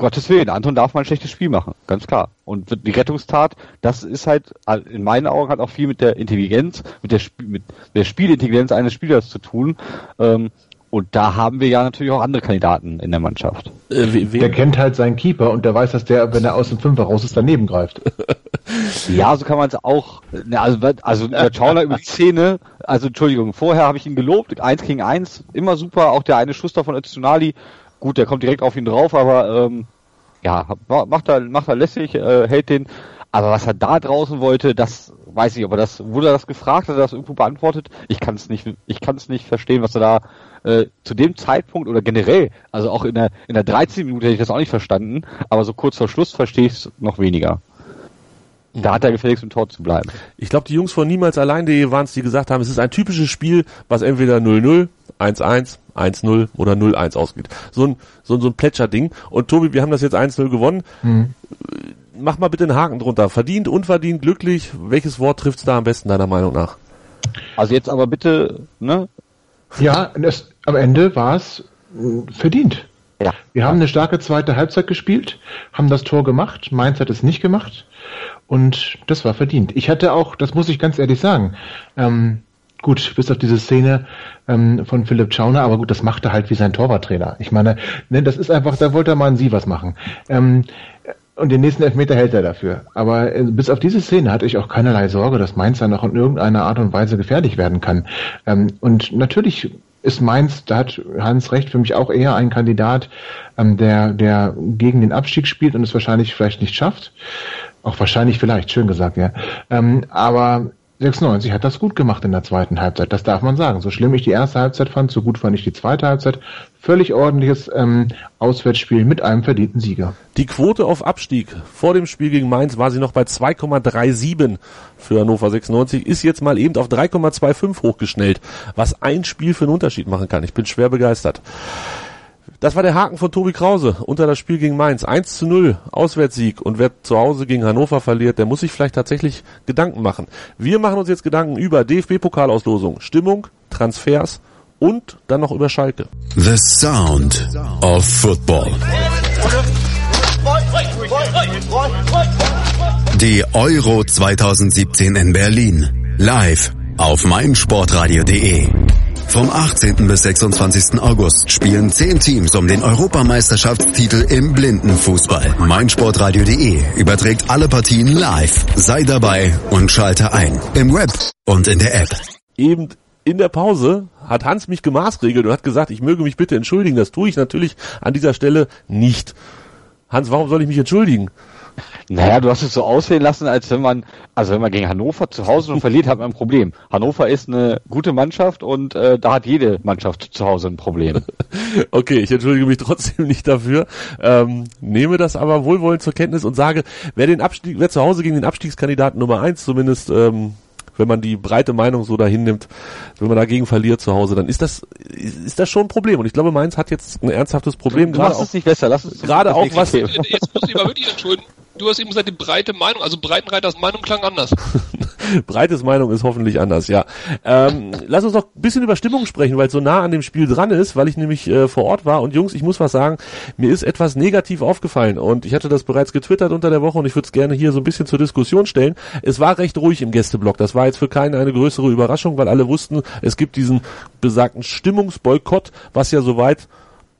Gottes Willen, Anton darf mal ein schlechtes Spiel machen, ganz klar. Und die Rettungstat, das ist halt in meinen Augen hat auch viel mit der Intelligenz, mit der, Sp mit der Spielintelligenz eines Spielers zu tun. Ähm, und da haben wir ja natürlich auch andere Kandidaten in der Mannschaft. Äh, der kennt halt seinen Keeper und der weiß, dass der, wenn er aus dem Fünfer raus ist, daneben greift. ja, so kann man es auch. Also, also der Schauner über die Szene, also Entschuldigung, vorher habe ich ihn gelobt, eins gegen eins, immer super, auch der eine Schuss da von Öztunali, Gut, der kommt direkt auf ihn drauf, aber ähm, ja, macht er, macht er lässig, äh, hält den. Aber was er da draußen wollte, das weiß ich, ob er das, wurde er das gefragt, hat er das irgendwo beantwortet? Ich kann es nicht, ich kann es nicht verstehen, was er da äh, zu dem Zeitpunkt oder generell, also auch in der in der 13 Minute hätte ich das auch nicht verstanden, aber so kurz vor Schluss verstehe ich es noch weniger. Da hat er gefälligst im Tor zu bleiben. Ich glaube, die Jungs von niemals allein.de waren es, die gesagt haben, es ist ein typisches Spiel, was entweder 0-0, 1-1, 1-0 oder 0-1 ausgeht. So ein, so, ein, so ein Plätscherding. Und Tobi, wir haben das jetzt 1-0 gewonnen. Mhm. Mach mal bitte einen Haken drunter. Verdient, unverdient, glücklich. Welches Wort trifft's da am besten deiner Meinung nach? Also jetzt aber bitte, ne? Ja, das, am Ende war es äh, verdient. Ja. Wir haben eine starke zweite Halbzeit gespielt, haben das Tor gemacht. Mainz hat es nicht gemacht. Und das war verdient. Ich hatte auch, das muss ich ganz ehrlich sagen, ähm, Gut, bis auf diese Szene ähm, von Philipp Schauner, aber gut, das macht er halt wie sein Torwarttrainer. Ich meine, ne, das ist einfach, da wollte er mal ein Sie was machen. Ähm, und den nächsten Elfmeter hält er dafür. Aber äh, bis auf diese Szene hatte ich auch keinerlei Sorge, dass Mainz dann noch in irgendeiner Art und Weise gefährlich werden kann. Ähm, und natürlich ist Mainz, da hat Hans recht, für mich auch eher ein Kandidat, ähm, der, der gegen den Abstieg spielt und es wahrscheinlich vielleicht nicht schafft. Auch wahrscheinlich vielleicht, schön gesagt, ja. Ähm, aber 96 hat das gut gemacht in der zweiten Halbzeit, das darf man sagen. So schlimm ich die erste Halbzeit fand, so gut fand ich die zweite Halbzeit. Völlig ordentliches ähm, Auswärtsspiel mit einem verdienten Sieger. Die Quote auf Abstieg vor dem Spiel gegen Mainz war sie noch bei 2,37 für Hannover 96, ist jetzt mal eben auf 3,25 hochgeschnellt, was ein Spiel für einen Unterschied machen kann. Ich bin schwer begeistert. Das war der Haken von Tobi Krause unter das Spiel gegen Mainz. 1 zu 0 Auswärtssieg. Und wer zu Hause gegen Hannover verliert, der muss sich vielleicht tatsächlich Gedanken machen. Wir machen uns jetzt Gedanken über DFB-Pokalauslosung, Stimmung, Transfers und dann noch über Schalke. The Sound of Football. Die Euro 2017 in Berlin. Live auf meinsportradio.de. Vom 18. bis 26. August spielen 10 Teams um den Europameisterschaftstitel im Blindenfußball. meinsportradio.de überträgt alle Partien live. Sei dabei und schalte ein. Im Web und in der App. Eben in der Pause hat Hans mich gemaßregelt und hat gesagt, ich möge mich bitte entschuldigen. Das tue ich natürlich an dieser Stelle nicht. Hans, warum soll ich mich entschuldigen? Naja, du hast es so aussehen lassen, als wenn man, also wenn man gegen Hannover zu Hause und verliert, hat man ein Problem. Hannover ist eine gute Mannschaft und äh, da hat jede Mannschaft zu Hause ein Problem. okay, ich entschuldige mich trotzdem nicht dafür, ähm, nehme das aber wohlwollend zur Kenntnis und sage, wer den Abstieg, wer zu Hause gegen den Abstiegskandidaten Nummer eins zumindest ähm, wenn man die breite Meinung so dahin nimmt, wenn man dagegen verliert zu Hause, dann ist das ist das schon ein Problem. Und ich glaube, Mainz hat jetzt ein ernsthaftes Problem. Du machst auch, es nicht besser. Lass uns gerade auch was. Jetzt muss ich mal wirklich entschuldigen. Du hast eben gesagt, die breite Meinung, also Breitenreiters Meinung klang anders. Breites Meinung ist hoffentlich anders, ja. Ähm, lass uns noch ein bisschen über Stimmung sprechen, weil es so nah an dem Spiel dran ist, weil ich nämlich äh, vor Ort war. Und Jungs, ich muss was sagen, mir ist etwas negativ aufgefallen. Und ich hatte das bereits getwittert unter der Woche und ich würde es gerne hier so ein bisschen zur Diskussion stellen. Es war recht ruhig im Gästeblock. Das war jetzt für keinen eine größere Überraschung, weil alle wussten, es gibt diesen besagten Stimmungsboykott, was ja soweit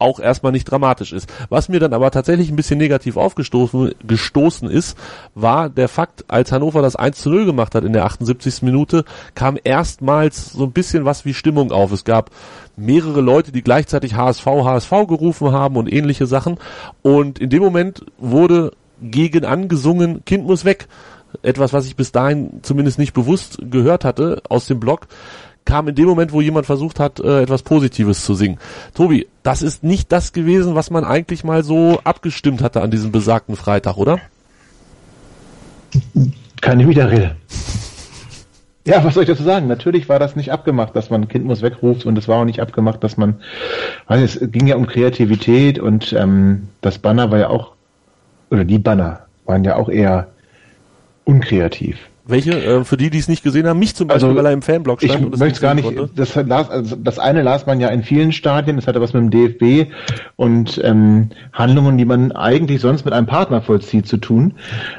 auch erstmal nicht dramatisch ist. Was mir dann aber tatsächlich ein bisschen negativ aufgestoßen gestoßen ist, war der Fakt, als Hannover das 1 zu 0 gemacht hat in der 78. Minute, kam erstmals so ein bisschen was wie Stimmung auf. Es gab mehrere Leute, die gleichzeitig HSV, HSV gerufen haben und ähnliche Sachen. Und in dem Moment wurde gegen angesungen, Kind muss weg. Etwas, was ich bis dahin zumindest nicht bewusst gehört hatte aus dem Blog kam in dem Moment, wo jemand versucht hat, äh, etwas Positives zu singen. Tobi, das ist nicht das gewesen, was man eigentlich mal so abgestimmt hatte an diesem besagten Freitag, oder? Keine Widerrede. Ja, was soll ich dazu sagen? Natürlich war das nicht abgemacht, dass man ein Kind muss wegruft und es war auch nicht abgemacht, dass man, nicht, es ging ja um Kreativität und ähm, das Banner war ja auch, oder die Banner waren ja auch eher unkreativ. Welche? Äh, für die, die es nicht gesehen haben, mich zum Beispiel, Also, weil er im Fanblog stand. Ich und es möchte gar nicht, das, las, also das eine las man ja in vielen Stadien, das hatte was mit dem DFB und ähm, Handlungen, die man eigentlich sonst mit einem Partner vollzieht, zu tun.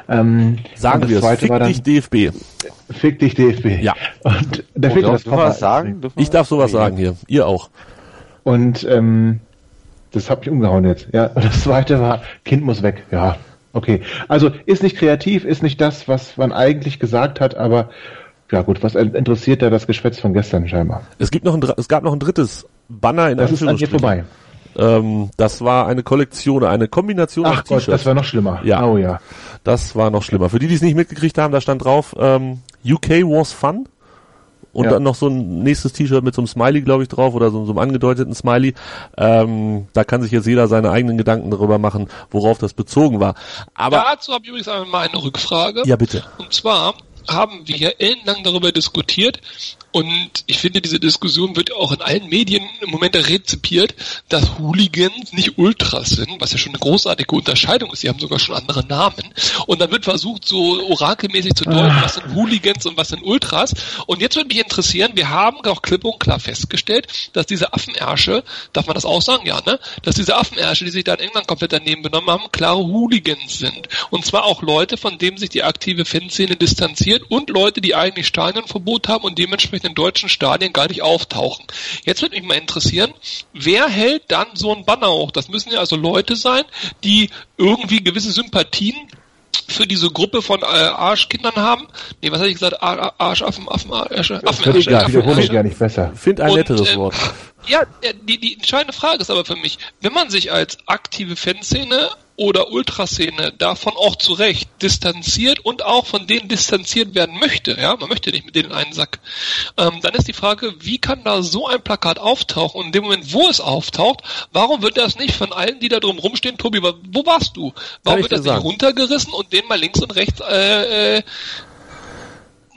Ähm, Sagen wir das es, zweite fick war dann, dich DFB. Fick dich DFB. Ja. Und da Oh, fehlt darf das ich was sagen? Ich darf sowas sagen hier. Ihr auch. Und ähm, das hat mich umgehauen jetzt. Ja, und das zweite war, Kind muss weg. Ja, okay. Also ist nicht kreativ, ist nicht das, was man eigentlich gesagt hat, aber ja gut, was interessiert da das Geschwätz von gestern scheinbar? Es gibt noch ein, es gab noch ein drittes Banner in Das ist an dir vorbei. Ähm, das war eine Kollektion, eine Kombination Ach aus Gott, das war noch schlimmer. Ja. Oh ja. Das war noch schlimmer. Für die, die es nicht mitgekriegt haben, da stand drauf, ähm, UK was fun. Und Ja. dann noch so ein nächstes T-Shirt mit so einem Smiley, glaube ich, drauf oder so, so einem angedeuteten Smiley. Ähm, da kann sich jetzt jeder seine eigenen Gedanken darüber machen, worauf das bezogen war. Aber Dazu habe ich übrigens einmal eine Rückfrage. ja, bitte. Und zwar haben wir hier ellenlang darüber diskutiert und ich finde, diese Diskussion wird auch in allen Medien im Moment rezipiert, dass Hooligans nicht Ultras sind, was ja schon eine großartige Unterscheidung ist. Sie haben sogar schon andere Namen. Und dann wird versucht, so orakelmäßig zu deuten, was sind Hooligans und was sind Ultras. Und jetzt würde mich interessieren, wir haben auch klipp und klar festgestellt, dass diese Affenärsche, darf man das auch sagen? Ja, ne? Dass diese Affenärsche, die sich da in England komplett daneben benommen haben, klare Hooligans sind. Und zwar auch Leute, von denen sich die aktive Fanszene distanziert und Leute, die eigentlich Stadionverbot haben und dementsprechend in deutschen Stadien gar nicht auftauchen. Jetzt würde mich mal interessieren, wer hält dann so ein Banner hoch? Das müssen ja also Leute sein, die irgendwie gewisse Sympathien für diese Gruppe von äh, Arschkindern haben. Nee, was hatte ich gesagt? Ar Arschaffen, Affen, Arsche, Affenärsche. egal, Wiederhole ich Affenärsche. gar nicht besser. Find ein netteres äh, Wort. Ja, die, die entscheidende Frage ist aber für mich, wenn man sich als aktive Fanszene oder Ultraszene davon auch zu Recht distanziert und auch von denen distanziert werden möchte, ja, man möchte nicht mit denen in einen Sack, ähm, dann ist die Frage, wie kann da so ein Plakat auftauchen und in dem Moment, wo es auftaucht, warum wird das nicht von allen, die da drum rumstehen, Tobi, wo warst du? Warum wird das nicht sagen. runtergerissen und denen mal links und rechts, äh, äh,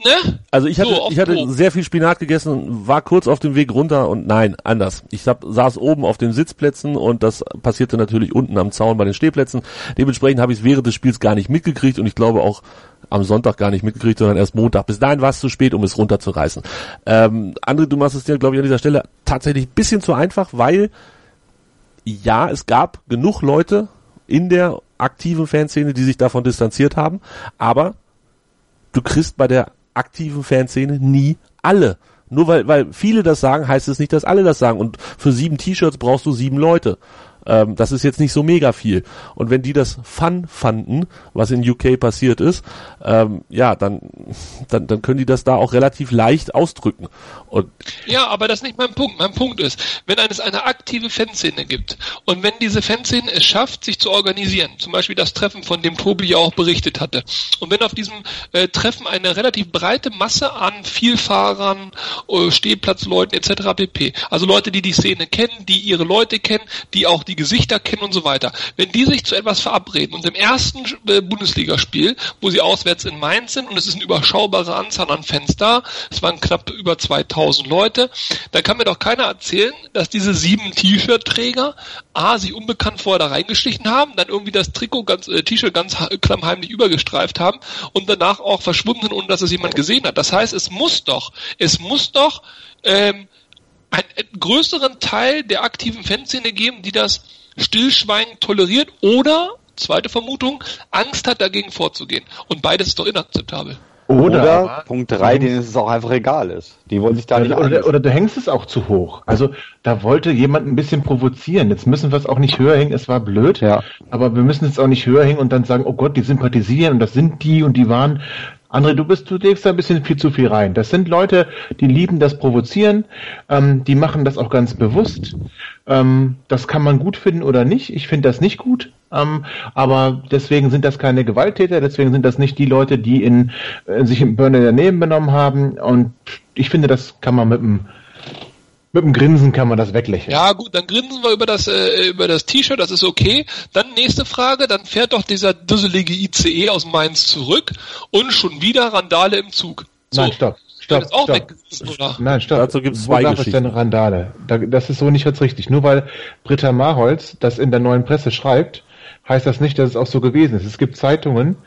ne? Also ich hatte, So, ich hatte sehr viel Spinat gegessen und war kurz auf dem Weg runter und nein, anders. Ich hab, saß oben auf den Sitzplätzen und das passierte natürlich unten am Zaun bei den Stehplätzen. Dementsprechend habe ich es während des Spiels gar nicht mitgekriegt und ich glaube auch am Sonntag gar nicht mitgekriegt, sondern erst Montag. Bis dahin war es zu spät, um es runterzureißen. Ähm, André, du machst es dir, glaube ich, an dieser Stelle tatsächlich ein bisschen zu einfach, weil ja, es gab genug Leute in der aktiven Fanszene, die sich davon distanziert haben, aber du kriegst bei der aktiven Fanszene nie alle. Nur weil, weil viele das sagen, heißt es nicht, dass alle das sagen. Und für sieben T-Shirts brauchst du sieben Leute. Ähm, das ist jetzt nicht so mega viel. Und wenn die das Fun fanden, was in UK passiert ist, ähm, ja, dann, dann, dann können die das da auch relativ leicht ausdrücken. Und Ja, aber das ist nicht mein Punkt. Mein Punkt ist, wenn es eine aktive Fanszene gibt und wenn diese Fanszene es schafft, sich zu organisieren, zum Beispiel das Treffen, von dem Tobi ja auch berichtet hatte, und wenn auf diesem äh, Treffen eine relativ breite Masse an Vielfahrern, äh, Stehplatzleuten etc. pp., also Leute, die die Szene kennen, die ihre Leute kennen, die auch die die Gesichter kennen und so weiter. Wenn die sich zu etwas verabreden und im ersten äh, Bundesligaspiel, wo sie auswärts in Mainz sind und es ist eine überschaubare Anzahl an Fans da, es waren knapp über 2000 Leute, da kann mir doch keiner erzählen, dass diese sieben T-Shirt-Träger A, sich unbekannt vorher da reingeschlichen haben, dann irgendwie das Trikot ganz, äh, T-Shirt ganz klammheimlich übergestreift haben und danach auch verschwunden, ohne dass es jemand gesehen hat. Das heißt, es muss doch, es muss doch ähm, einen größeren Teil der aktiven Fanszene geben, die das stillschweigend toleriert oder, zweite Vermutung, Angst hat dagegen vorzugehen. Und beides ist doch inakzeptabel. Oder, oder Punkt 3, denen es auch einfach egal ist. Die wollen sich da nicht oder, oder, du hängst es auch zu hoch. Also da wollte jemand ein bisschen provozieren. Jetzt müssen wir es auch nicht höher hängen, es war blöd. Ja. Aber wir müssen es auch nicht höher hängen und dann sagen, oh Gott, die sympathisieren und das sind die und die waren. André, du bist, du legst da ein bisschen viel zu viel rein. Das sind Leute, die lieben das Provozieren, ähm, die machen das auch ganz bewusst. Ähm, das kann man gut finden oder nicht. Ich finde das nicht gut. Ähm, aber deswegen sind das keine Gewalttäter, deswegen sind das nicht die Leute, die in, äh, sich im Burner daneben benommen haben. Und ich finde, das kann man mit einem mit dem Grinsen kann man das weglächeln. Ja, gut, dann grinsen wir über das, äh, über das T-Shirt, das ist okay. Dann nächste Frage, dann fährt doch dieser dusselige ICE aus Mainz zurück und schon wieder Randale im Zug. So. Nein, stopp. Stopp, auch stopp. oder? Nein, stopp. Dazu gibt es zwei Wo Geschichten. denn Randale? Das ist so nicht ganz richtig. Nur weil Britta Marholz das in der neuen Presse schreibt, heißt das nicht, dass es auch so gewesen ist. Es gibt Zeitungen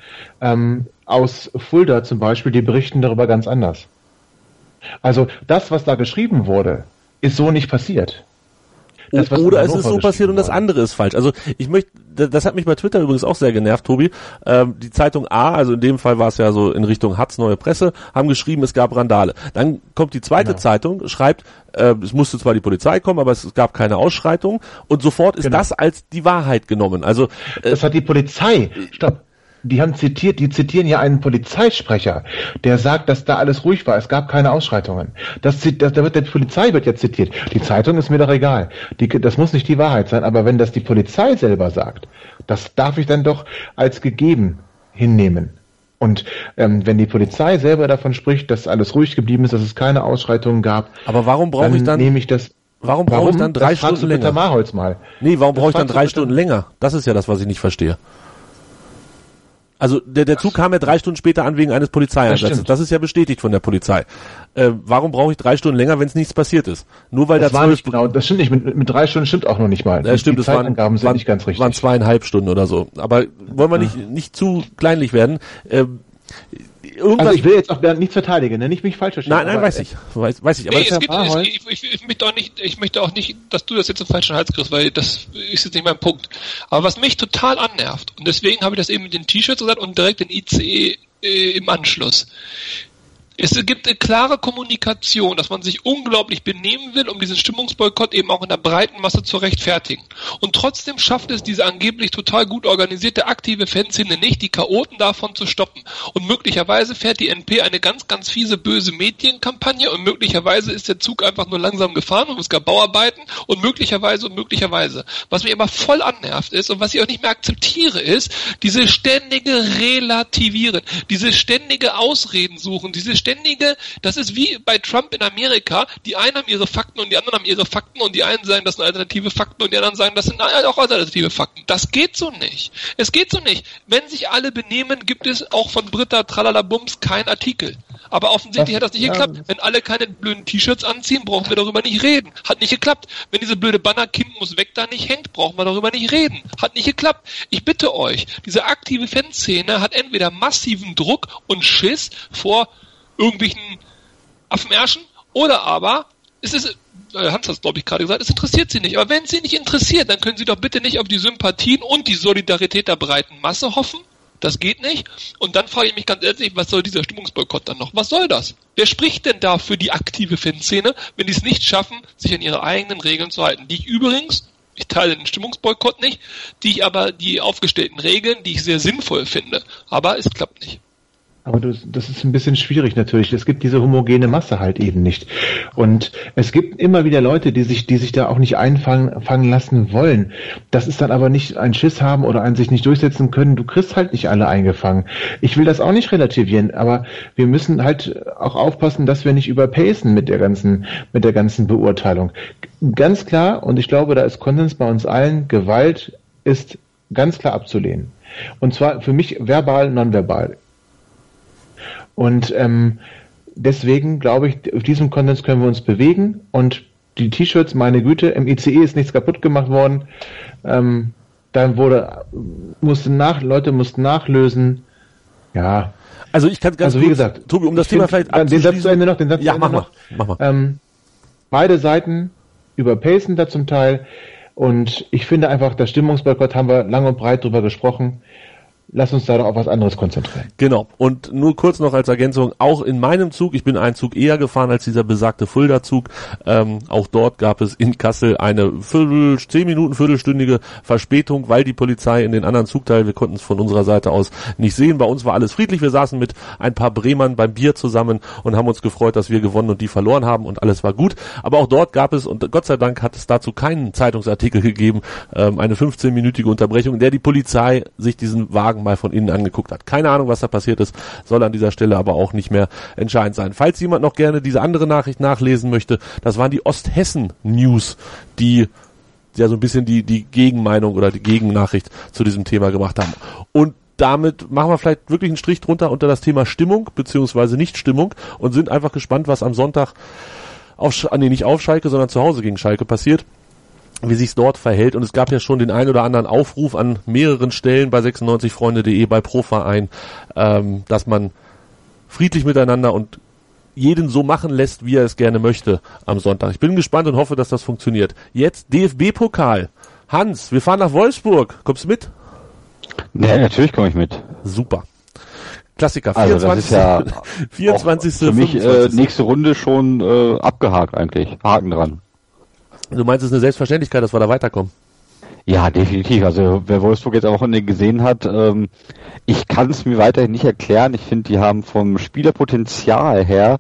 ähm, aus Fulda zum Beispiel, die berichten darüber ganz anders. Also das, was da geschrieben wurde, ist so nicht passiert. Das, Oder es ist so passiert und das andere ist falsch. Also ich möchte, das hat mich bei Twitter übrigens auch sehr genervt, Tobi. Ähm, die Zeitung A, also in dem Fall war es ja so in Richtung Hatz Neue Presse, haben geschrieben, es gab Randale. Dann kommt die zweite genau. Zeitung, schreibt, äh, es musste zwar die Polizei kommen, aber es gab keine Ausschreitung und sofort ist genau. das als die Wahrheit genommen. Also äh, das hat die Polizei. Stopp die haben zitiert, die zitieren ja einen Polizeisprecher, der sagt, dass da alles ruhig war, es gab keine Ausschreitungen. Das, das, da wird der Polizei wird ja zitiert. Die Zeitung ist mir doch egal. Die, das muss nicht die Wahrheit sein, aber wenn das die Polizei selber sagt, das darf ich dann doch als gegeben hinnehmen. Und ähm, wenn die Polizei selber davon spricht, dass alles ruhig geblieben ist, dass es keine Ausschreitungen gab, aber warum brauche ich dann nehme ich das Warum brauche ich dann drei Stunden länger? Mal. Nee, warum brauche ich dann drei Stunden länger? Das ist ja das, was ich nicht verstehe. Also der, der Zug kam ja drei Stunden später an wegen eines Polizeieinsatzes. Das, das ist ja bestätigt von der Polizei. Äh, warum brauche ich drei Stunden länger, wenn es nichts passiert ist? Nur weil das da war nicht genau, das stimmt nicht. Mit, mit drei Stunden stimmt auch noch nicht mal. Ja, stimmt, die das waren, sind nicht ganz richtig. waren zweieinhalb Stunden oder so. Aber wollen wir nicht, nicht zu kleinlich werden. Äh, irgendwas. Also ich will jetzt auch nichts verteidigen, ne? nicht mich falsch verstehen. Nein, nein, weiß ich, weiß, weiß ich. Aber nee, es gibt, es, ich, ich, ich, möchte auch nicht, ich möchte auch nicht, dass du das jetzt im falschen Hals kriegst, weil das ist jetzt nicht mein Punkt. Aber was mich total annervt und deswegen habe ich das eben mit den T-Shirts gesagt und direkt den ICE äh, im Anschluss. Es gibt eine klare Kommunikation, dass man sich unglaublich benehmen will, um diesen Stimmungsboykott eben auch in der breiten Masse zu rechtfertigen. Und trotzdem schafft es diese angeblich total gut organisierte aktive Fanszene nicht, die Chaoten davon zu stoppen. Und möglicherweise fährt die NP eine ganz, ganz fiese, böse Medienkampagne und möglicherweise ist der Zug einfach nur langsam gefahren und es gab Bauarbeiten und möglicherweise und möglicherweise. Was mir immer voll annervt ist und was ich auch nicht mehr akzeptiere, ist diese ständige Relativieren, diese ständige Ausreden suchen, diese ständige, das ist wie bei Trump in Amerika, die einen haben ihre Fakten und die anderen haben ihre Fakten und die einen sagen, das sind alternative Fakten und die anderen sagen, das sind auch alternative Fakten. Das geht so nicht. Es geht so nicht. Wenn sich alle benehmen, gibt es auch von Britta Tralalabums kein Artikel. Aber offensichtlich das, hat das nicht ja. geklappt. Wenn alle keine blöden T-Shirts anziehen, brauchen wir darüber nicht reden. Hat nicht geklappt. Wenn diese blöde Banner Kind muss weg da nicht hängt, brauchen wir darüber nicht reden. Hat nicht geklappt. Ich bitte euch, diese aktive Fanszene hat entweder massiven Druck und Schiss vor irgendwelchen Affenärschen oder aber es ist äh, Hans hat es glaube ich gerade gesagt, es interessiert sie nicht. Aber wenn sie nicht interessiert, dann können sie doch bitte nicht auf die Sympathien und die Solidarität der breiten Masse hoffen. Das geht nicht. Und dann frage ich mich ganz ehrlich, was soll dieser Stimmungsboykott dann noch? Was soll das? Wer spricht denn da für die aktive Fanszene, wenn die es nicht schaffen, sich an ihre eigenen Regeln zu halten? Die ich übrigens, ich teile den Stimmungsboykott nicht, die ich aber die aufgestellten Regeln, die ich sehr sinnvoll finde. Aber es klappt nicht. Aber du, das ist ein bisschen schwierig natürlich. Es gibt diese homogene Masse halt eben nicht. Und es gibt immer wieder Leute, die sich, die sich da auch nicht einfangen fangen lassen wollen. Das ist dann aber nicht ein Schiss haben oder ein sich nicht durchsetzen können. Du kriegst halt nicht alle eingefangen. Ich will das auch nicht relativieren, aber wir müssen halt auch aufpassen, dass wir nicht überpacen mit der ganzen, mit der ganzen Beurteilung. Ganz klar, und ich glaube, da ist Konsens bei uns allen, Gewalt ist ganz klar abzulehnen. Und zwar für mich verbal, nonverbal. Und ähm, deswegen glaube ich, auf diesem Konsens können wir uns bewegen und die T-Shirts, meine Güte, im ICE ist nichts kaputt gemacht worden. Ähm, dann wurde, mussten nach, Leute mussten nachlösen. Ja. Also ich kann ganz also wie gesagt, Tobi, um das Thema find, vielleicht den Satz zu Ende noch, den Satz ja, zu mach Ende mal, noch. mach mal. Ähm, beide Seiten überpacen da zum Teil. Und ich finde einfach, der Stimmungsboykott haben wir lang und breit drüber gesprochen. Lass uns da doch auf was anderes konzentrieren. Genau. Und nur kurz noch als Ergänzung, auch in meinem Zug, ich bin einen Zug eher gefahren als dieser besagte Fulda-Zug. Ähm, auch dort gab es in Kassel eine Viertel, zehn Minuten, viertelstündige Verspätung, weil die Polizei in den anderen Zugteil, wir konnten es von unserer Seite aus nicht sehen. Bei uns war alles friedlich. Wir saßen mit ein paar Bremern beim Bier zusammen und haben uns gefreut, dass wir gewonnen und die verloren haben und alles war gut. Aber auch dort gab es, und Gott sei Dank hat es dazu keinen Zeitungsartikel gegeben, ähm, eine 15-minütige Unterbrechung, in der die Polizei sich diesen Wagen mal von innen angeguckt hat. Keine Ahnung, was da passiert ist, soll an dieser Stelle aber auch nicht mehr entscheidend sein. Falls jemand noch gerne diese andere Nachricht nachlesen möchte, das waren die Osthessen-News, die ja so ein bisschen die, die Gegenmeinung oder die Gegennachricht zu diesem Thema gemacht haben. Und damit machen wir vielleicht wirklich einen Strich drunter unter das Thema Stimmung beziehungsweise Nichtstimmung und sind einfach gespannt, was am Sonntag auf, nee, nicht auf Schalke, sondern zu Hause gegen Schalke passiert wie sich's dort verhält. Und es gab ja schon den ein oder anderen Aufruf an mehreren Stellen bei 96freunde.de, bei Proverein, ähm, dass man friedlich miteinander und jeden so machen lässt, wie er es gerne möchte am Sonntag. Ich bin gespannt und hoffe, dass das funktioniert. Jetzt DFB-Pokal. Hans, wir fahren nach Wolfsburg. Kommst du mit? Ja, natürlich komme ich mit. Super. Klassiker. Also das ist ja 24. Auch für mich äh, 25.. nächste Runde schon äh, abgehakt eigentlich. Haken dran. Du meinst, es ist eine Selbstverständlichkeit, dass wir da weiterkommen? Ja, definitiv. Also wer Wolfsburg jetzt am Wochenende gesehen hat, ähm, ich kann es mir weiterhin nicht erklären. Ich finde, die haben vom Spielerpotenzial her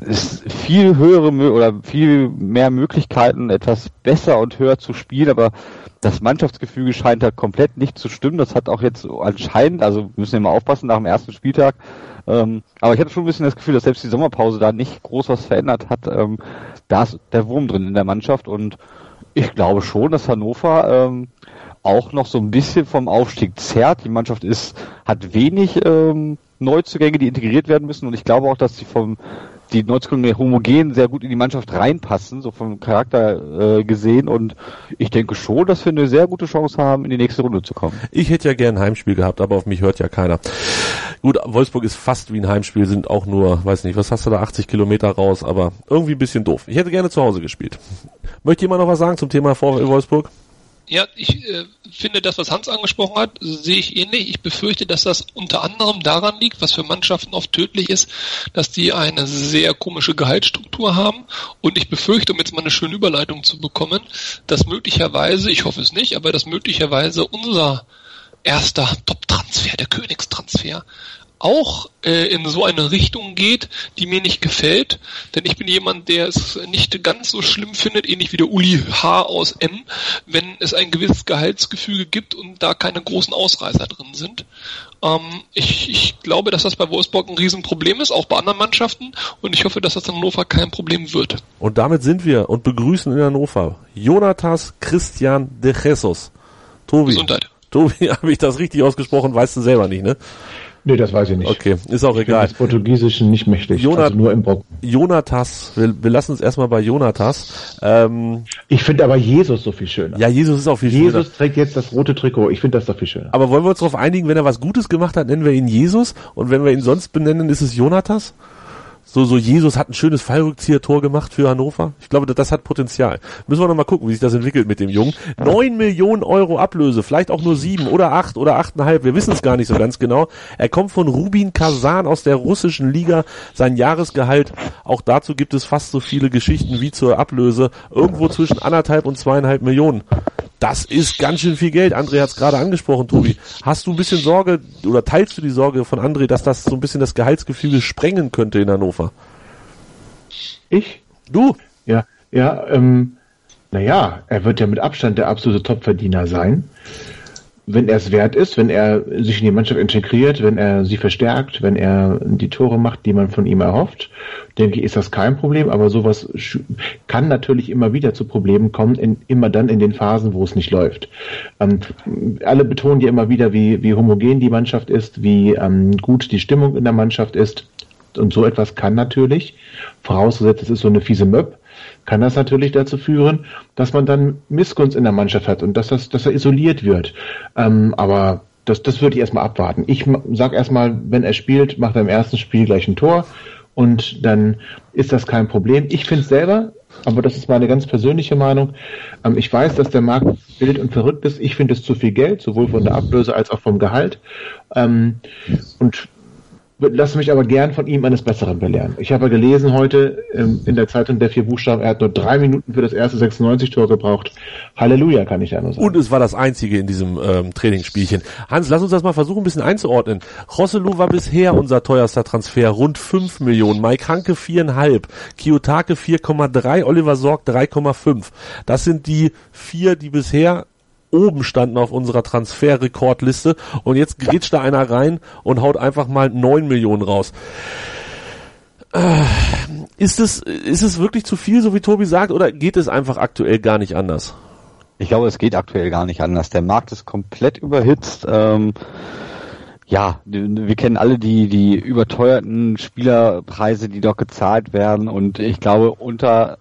ist viel höhere oder viel mehr Möglichkeiten, etwas besser und höher zu spielen, aber das Mannschaftsgefüge scheint halt komplett nicht zu stimmen. Das hat auch jetzt anscheinend, also wir müssen ja mal aufpassen nach dem ersten Spieltag. Ähm, aber ich hatte schon ein bisschen das Gefühl, dass selbst die Sommerpause da nicht groß was verändert hat. Ähm, da ist der Wurm drin in der Mannschaft und ich glaube schon, dass Hannover ähm, auch noch so ein bisschen vom Aufstieg zerrt. Die Mannschaft ist, hat wenig ähm, Neuzugänge, die integriert werden müssen und ich glaube auch, dass sie vom die Neuzugänge homogen sehr gut in die Mannschaft reinpassen, so vom Charakter äh, gesehen und ich denke schon, dass wir eine sehr gute Chance haben, in die nächste Runde zu kommen. Ich hätte ja gern ein Heimspiel gehabt, aber auf mich hört ja keiner. Gut, Wolfsburg ist fast wie ein Heimspiel, sind auch nur, weiß nicht, was hast du da, 80 Kilometer raus, aber irgendwie ein bisschen doof. Ich hätte gerne zu Hause gespielt. Möchte jemand noch was sagen zum Thema VfL Wolfsburg? Ja, ich äh, finde das, was Hans angesprochen hat, sehe ich ähnlich. Ich befürchte, dass das unter anderem daran liegt, was für Mannschaften oft tödlich ist, dass die eine sehr komische Gehaltsstruktur haben. Und ich befürchte, um jetzt mal eine schöne Überleitung zu bekommen, dass möglicherweise, ich hoffe es nicht, aber dass möglicherweise unser erster Top-Transfer, der Königstransfer, auch äh, in so eine Richtung geht, die mir nicht gefällt. Denn ich bin jemand, der es nicht ganz so schlimm findet, ähnlich wie der Uli H. aus M, wenn es ein gewisses Gehaltsgefüge gibt und da keine großen Ausreißer drin sind. Ähm, ich, ich glaube, dass das bei Wolfsburg ein Riesenproblem ist, auch bei anderen Mannschaften. Und ich hoffe, dass das in Hannover kein Problem wird. Und damit sind wir und begrüßen in Hannover Jonatas Christian de Jesus. Tobi, Gesundheit. Tobi, habe ich das richtig ausgesprochen? Weißt du selber nicht, ne? Nee, das weiß ich nicht. Okay, ist auch Ich bin egal. des Portugiesischen nicht mächtig, Jonat- also nur im Brocken. Jonatas, wir, wir lassen uns erstmal bei Jonatas. Ähm, Ich finde aber Jesus so viel schöner. ja, Jesus ist auch viel schöner. Jesus trägt jetzt das rote Trikot. Ich finde das doch viel schöner. Aber wollen wir uns darauf einigen, wenn er was Gutes gemacht hat, nennen wir ihn Jesus und wenn wir ihn sonst benennen, ist es Jonatas? So, so Jesus hat ein schönes Fallrückzieher-Tor gemacht für Hannover. Ich glaube, das hat Potenzial. Müssen wir noch mal gucken, wie sich das entwickelt mit dem Jungen. Neun Millionen Euro Ablöse, vielleicht auch nur sieben oder acht oder achteinhalb. Wir wissen es gar nicht so ganz genau. Er kommt von Rubin Kazan aus der russischen Liga. Sein Jahresgehalt, auch dazu gibt es fast so viele Geschichten wie zur Ablöse. Irgendwo zwischen anderthalb und zweieinhalb Millionen. Das ist ganz schön viel Geld. André hat es gerade angesprochen, Tobi. Hast du ein bisschen Sorge oder teilst du die Sorge von André, dass das so ein bisschen das Gehaltsgefüge sprengen könnte in Hannover? Ich? Du? Ja, ja, ähm, naja, er wird ja mit Abstand der absolute Topverdiener sein. Wenn er es wert ist, wenn er sich in die Mannschaft integriert, wenn er sie verstärkt, wenn er die Tore macht, die man von ihm erhofft, denke ich, ist das kein Problem. Aber sowas kann natürlich immer wieder zu Problemen kommen, in, immer dann in den Phasen, wo es nicht läuft. Ähm, alle betonen ja immer wieder, wie, wie homogen die Mannschaft ist, wie ähm, gut die Stimmung in der Mannschaft ist. Und so etwas kann natürlich, vorausgesetzt es ist so eine fiese Möb, kann das natürlich dazu führen, dass man dann Missgunst in der Mannschaft hat und dass, das, dass er isoliert wird. Ähm, aber das, das würde ich erstmal abwarten. Ich sag erstmal, wenn er spielt, macht er im ersten Spiel gleich ein Tor und dann ist das kein Problem. Ich finde selber, aber das ist meine ganz persönliche Meinung, ähm, ich weiß, dass der Markt wild und verrückt ist. Ich finde es zu viel Geld, sowohl von der Ablöse als auch vom Gehalt. Ähm, und lasse mich aber gern von ihm eines Besseren belehren. Ich habe gelesen heute ähm, in der Zeitung der vier Buchstaben, er hat nur drei Minuten für das erste 96-Tor gebraucht. Halleluja, kann ich ja nur sagen. Und es war das einzige in diesem ähm, Trainingsspielchen. Hans, lass uns das mal versuchen, ein bisschen einzuordnen. Rosselu war bisher unser teuerster Transfer, rund 5 Millionen. Mike Hanke 4,5, Kiyotake 4,3, Oliver Sorg 3,5. Das sind die vier, die bisher oben standen auf unserer Transferrekordliste und jetzt grätscht da einer rein und haut einfach mal 9 Millionen raus. Äh, Ist es, ist es wirklich zu viel, so wie Tobi sagt, oder geht es einfach aktuell gar nicht anders? Ich glaube, es geht aktuell gar nicht anders. Der Markt ist komplett überhitzt. Ähm, ja, wir kennen alle die, die überteuerten Spielerpreise, die dort gezahlt werden. Und ich glaube, unter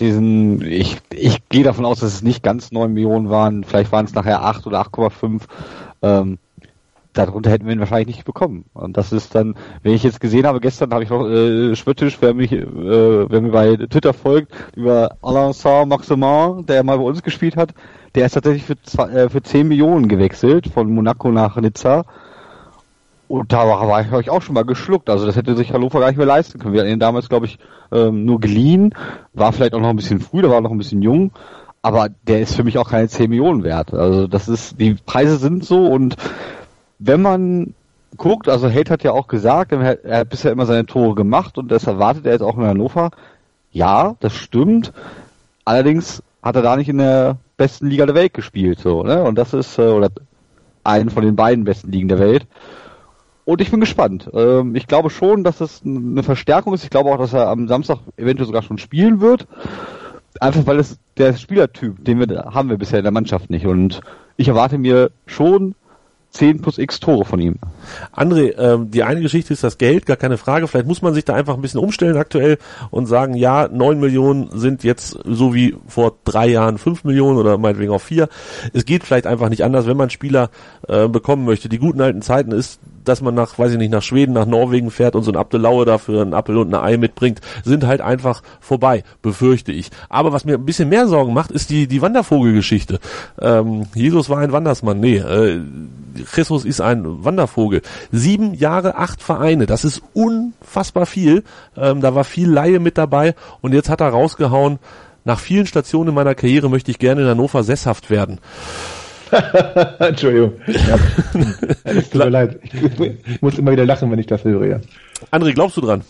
diesen, ich, ich gehe davon aus, dass es nicht ganz neun Millionen waren. Vielleicht waren es nachher acht oder 8,5. Ähm, darunter hätten wir ihn wahrscheinlich nicht bekommen. Und das ist dann, wenn ich jetzt gesehen habe, gestern habe ich noch äh, spöttisch, wer mich, äh, wer mir bei Twitter folgt, über Alain Saint-Maximin, der mal bei uns gespielt hat, der ist tatsächlich für, äh, für 10 Millionen gewechselt, von Monaco nach Nizza. Und da war, ich auch schon mal geschluckt. Also das hätte sich Hannover gar nicht mehr leisten können. Wir hatten ihn damals, glaube ich, ähm, nur geliehen. War vielleicht auch noch ein bisschen früh, da war noch ein bisschen jung. Aber der ist für mich auch keine 10 Millionen wert. Also das ist, die Preise sind so und wenn man guckt, also Held hat ja auch gesagt, er hat, er hat bisher immer seine Tore gemacht und das erwartet er jetzt auch in Hannover. Ja, das stimmt. Allerdings hat er da nicht in der besten Liga der Welt gespielt, so, ne? Und das ist, äh, oder einen von den beiden besten Ligen der Welt. Und ich bin gespannt. Ähm, ich glaube schon, dass das eine Verstärkung ist. Ich glaube auch, dass er am Samstag eventuell sogar schon spielen wird. Einfach weil es der Spielertyp, den wir haben wir bisher in der Mannschaft nicht. Und ich erwarte mir schon 10 plus X Tore von ihm. André, ähm, die eine Geschichte ist das Geld, gar keine Frage. Vielleicht muss man sich da einfach ein bisschen umstellen aktuell und sagen, ja, neun Millionen sind jetzt so wie vor drei Jahren fünf Millionen oder meinetwegen auch vier. Es geht vielleicht einfach nicht anders, wenn man Spieler äh, bekommen möchte. Die guten alten Zeiten ist, dass man nach, weiß ich nicht, nach Schweden, nach Norwegen fährt und so ein Abdelaue dafür einen Apfel und ein Ei mitbringt, sind halt einfach vorbei, befürchte ich. Aber was mir ein bisschen mehr Sorgen macht, ist die, die Wandervogelgeschichte. Ähm, Jesus war ein Wandersmann. Nee, äh, Jesus ist ein Wandervogel. Sieben Jahre, acht Vereine, das ist unfassbar viel. Ähm, da war viel Laie mit dabei und jetzt hat er rausgehauen, nach vielen Stationen in meiner Karriere möchte ich gerne in Hannover sesshaft werden. Entschuldigung. Ja. Tut mir leid. Ich muss immer wieder lachen, wenn ich das höre, ja. André, glaubst du dran?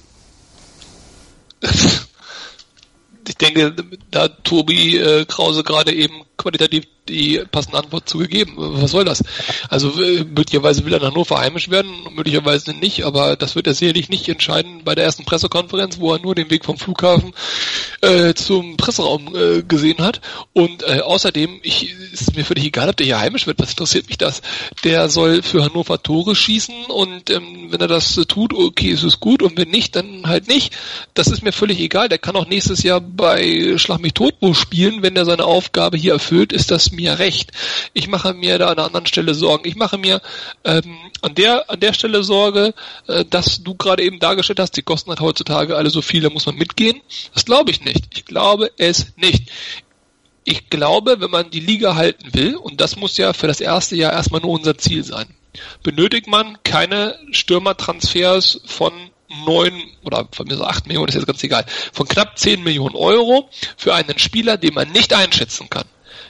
Ich denke, da Tobi äh, Krause gerade eben qualitativ die passende Antwort zugegeben. Was soll das? Also äh, möglicherweise will er nach Hannover heimisch werden, möglicherweise nicht, aber das wird er sicherlich nicht entscheiden bei der ersten Pressekonferenz, wo er nur den Weg vom Flughafen äh, zum Presseraum äh, gesehen hat. Und äh, außerdem, ich, ist mir völlig egal, ob der hier heimisch wird, was interessiert mich das? Der soll für Hannover Tore schießen und ähm, wenn er das tut, okay, ist es gut und wenn nicht, dann halt nicht. Das ist mir völlig egal. Der kann auch nächstes Jahr bei Schlag mich tot spielen, wenn er seine Aufgabe hier erfüllt, ist das mir recht. Ich mache mir da an einer anderen Stelle Sorgen. Ich mache mir ähm, an der an der Stelle Sorge, äh, dass du gerade eben dargestellt hast, die kosten halt heutzutage alle so viel, da muss man mitgehen. Das glaube ich nicht. Ich glaube es nicht. Ich glaube, wenn man die Liga halten will, und das muss ja für das erste Jahr erstmal nur unser Ziel sein, benötigt man keine Stürmertransfers von neun oder von mir so acht Millionen, ist jetzt ganz egal, von knapp zehn Millionen Euro für einen Spieler, den man nicht einschätzen kann.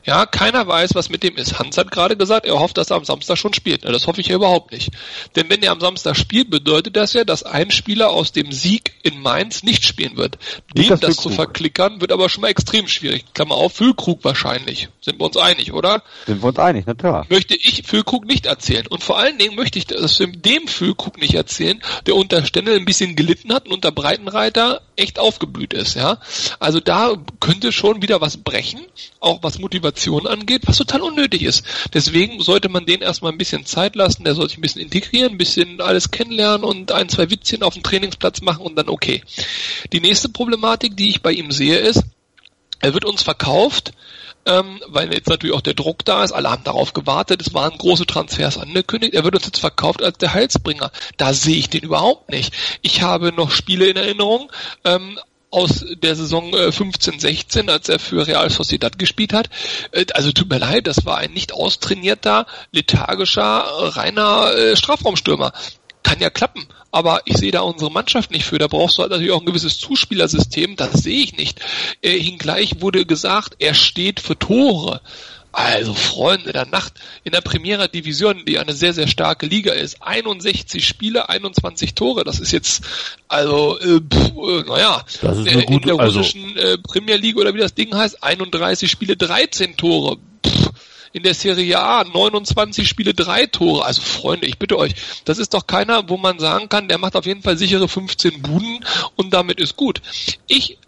Ja, keiner weiß, was mit dem ist. Hans hat gerade gesagt, er hofft, dass er am Samstag schon spielt. Das hoffe ich ja überhaupt nicht. Denn wenn er am Samstag spielt, bedeutet das ja, dass ein Spieler aus dem Sieg in Mainz nicht spielen wird. Dem das, das zu verklickern, wird aber schon mal extrem schwierig. Klammer auf, Füllkrug wahrscheinlich. Sind wir uns einig, oder? Sind wir uns einig, na klar. Möchte ich Füllkrug nicht erzählen. Und vor allen Dingen möchte ich das dem Füllkrug nicht erzählen, der unter Stendel ein bisschen gelitten hat und unter Breitenreiter echt aufgeblüht ist, ja. Also da könnte schon wieder was brechen, auch was Motivation angeht, was total unnötig ist. Deswegen sollte man den erstmal ein bisschen Zeit lassen, der soll sich ein bisschen integrieren, ein bisschen alles kennenlernen und ein, zwei Witzchen auf dem Trainingsplatz machen und dann okay. Die nächste Problematik, die ich bei ihm sehe, ist, er wird uns verkauft, ähm, weil jetzt natürlich auch der Druck da ist, alle haben darauf gewartet, es waren große Transfers angekündigt, er wird uns jetzt verkauft als der Heilsbringer. Da sehe ich den überhaupt nicht. Ich habe noch Spiele in Erinnerung, ähm, aus der Saison äh, 15-16, als er für Real Sociedad gespielt hat. Äh, also tut mir leid, das war ein nicht austrainierter, lethargischer, reiner äh, Strafraumstürmer kann ja klappen, aber ich sehe da unsere Mannschaft nicht für. Da brauchst du halt natürlich auch ein gewisses Zuspielersystem, das sehe ich nicht. Äh, hingleich wurde gesagt, er steht für Tore. Also Freunde der Nacht in der Primera Division, die eine sehr, sehr starke Liga ist, 61 Spiele, 21 Tore, das ist jetzt, also, äh, pff, äh, naja, das ist eine äh, gute, in der also russischen äh, Premier League oder wie das Ding heißt, 31 Spiele, 13 Tore. Pff, in der Serie A 29 Spiele, drei Tore. Also Freunde, ich bitte euch, das ist doch keiner, wo man sagen kann, der macht auf jeden Fall sichere 15 Buden und damit ist gut. Ich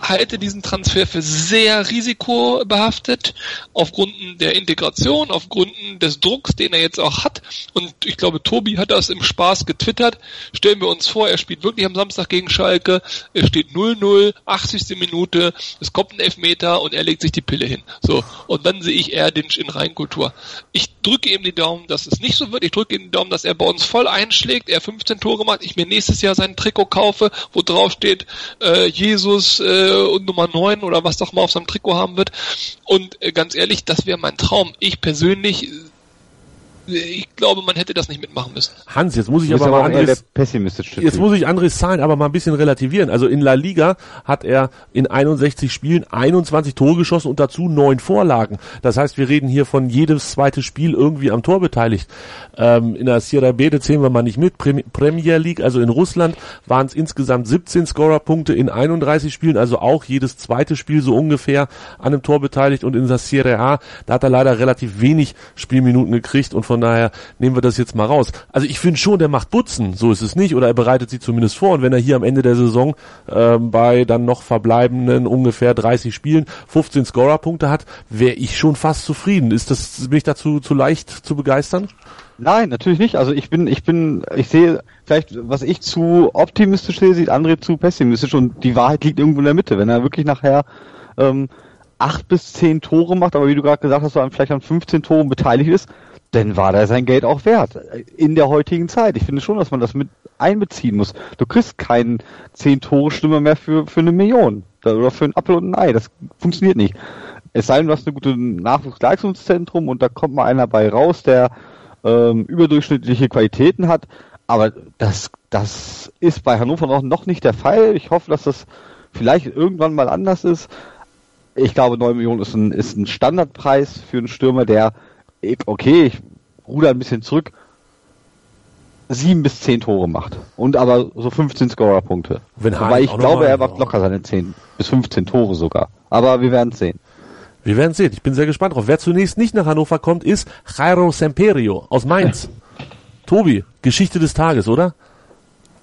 halte diesen Transfer für sehr risikobehaftet, aufgrund der Integration, aufgrund des Drucks, den er jetzt auch hat. Und ich glaube, Tobi hat das im Spaß getwittert. Stellen wir uns vor, er spielt wirklich am Samstag gegen Schalke, er steht 0-0, 80. Minute, es kommt ein Elfmeter und er legt sich die Pille hin. So, und dann sehe ich Erdinch in Reinkultur. Ich drücke ihm die Daumen, dass es nicht so wird. Ich drücke ihm die Daumen, dass er bei uns voll einschlägt, er 15 Tore macht, ich mir nächstes Jahr sein Trikot kaufe, wo drauf steht, äh, Jesus, äh, äh, und Nummer 9 oder was doch mal auf seinem Trikot haben wird. Und äh, ganz ehrlich, das wäre mein Traum. Ich persönlich ich glaube, man hätte das nicht mitmachen müssen. Hans, jetzt muss ich aber, aber mal Andres, jetzt muss ich Andres Zahlen aber mal ein bisschen relativieren. Also in La Liga hat er in 61 Spielen 21 Tore geschossen und dazu neun Vorlagen. Das heißt, wir reden hier von jedes zweite Spiel irgendwie am Tor beteiligt. Ähm, in der Sierra B, das zählen wir mal nicht mit. Premier League, also in Russland waren es insgesamt 17 Scorerpunkte in 31 Spielen, also auch jedes zweite Spiel so ungefähr an einem Tor beteiligt und in der Sierra A, da hat er leider relativ wenig Spielminuten gekriegt und von von daher nehmen wir das jetzt mal raus. Also ich finde schon, der macht Butzen, so ist es nicht, oder er bereitet sie zumindest vor. Und wenn er hier am Ende der Saison äh, bei dann noch verbleibenden ungefähr 30 Spielen 15 Scorerpunkte hat, wäre ich schon fast zufrieden. Ist das, bin ich dazu zu leicht zu begeistern? Nein, natürlich nicht. Also ich bin, ich bin, ich sehe vielleicht, was ich zu optimistisch sehe, sieht andere zu pessimistisch und die Wahrheit liegt irgendwo in der Mitte. Wenn er wirklich nachher ähm, acht bis zehn Tore macht, aber wie du gerade gesagt hast, so vielleicht an 15 Toren beteiligt ist, dann war der sein Geld auch wert. In der heutigen Zeit. Ich finde schon, dass man das mit einbeziehen muss. Du kriegst keinen 10 Tore Stürmer mehr für, für eine Million. Oder für ein Apfel und ein Ei. Das funktioniert nicht. Es sei denn, du hast eine gute Nachwuchsleistungszentrum und da kommt mal einer bei raus, der ähm, überdurchschnittliche Qualitäten hat. Aber das, das ist bei Hannover noch, noch nicht der Fall. Ich hoffe, dass das vielleicht irgendwann mal anders ist. Ich glaube, 9 Millionen ist ein, ist ein Standardpreis für einen Stürmer, der okay, ich ruder ein bisschen zurück, sieben bis zehn Tore macht. Und aber so 15 Scorer-Punkte. Weil ich glaube, er macht locker seine 10 bis 15 Tore sogar. Aber wir werden sehen. Wir werden sehen. Ich bin sehr gespannt drauf. Wer zunächst nicht nach Hannover kommt, ist Jairo Semperio aus Mainz. Tobi, Geschichte des Tages, oder?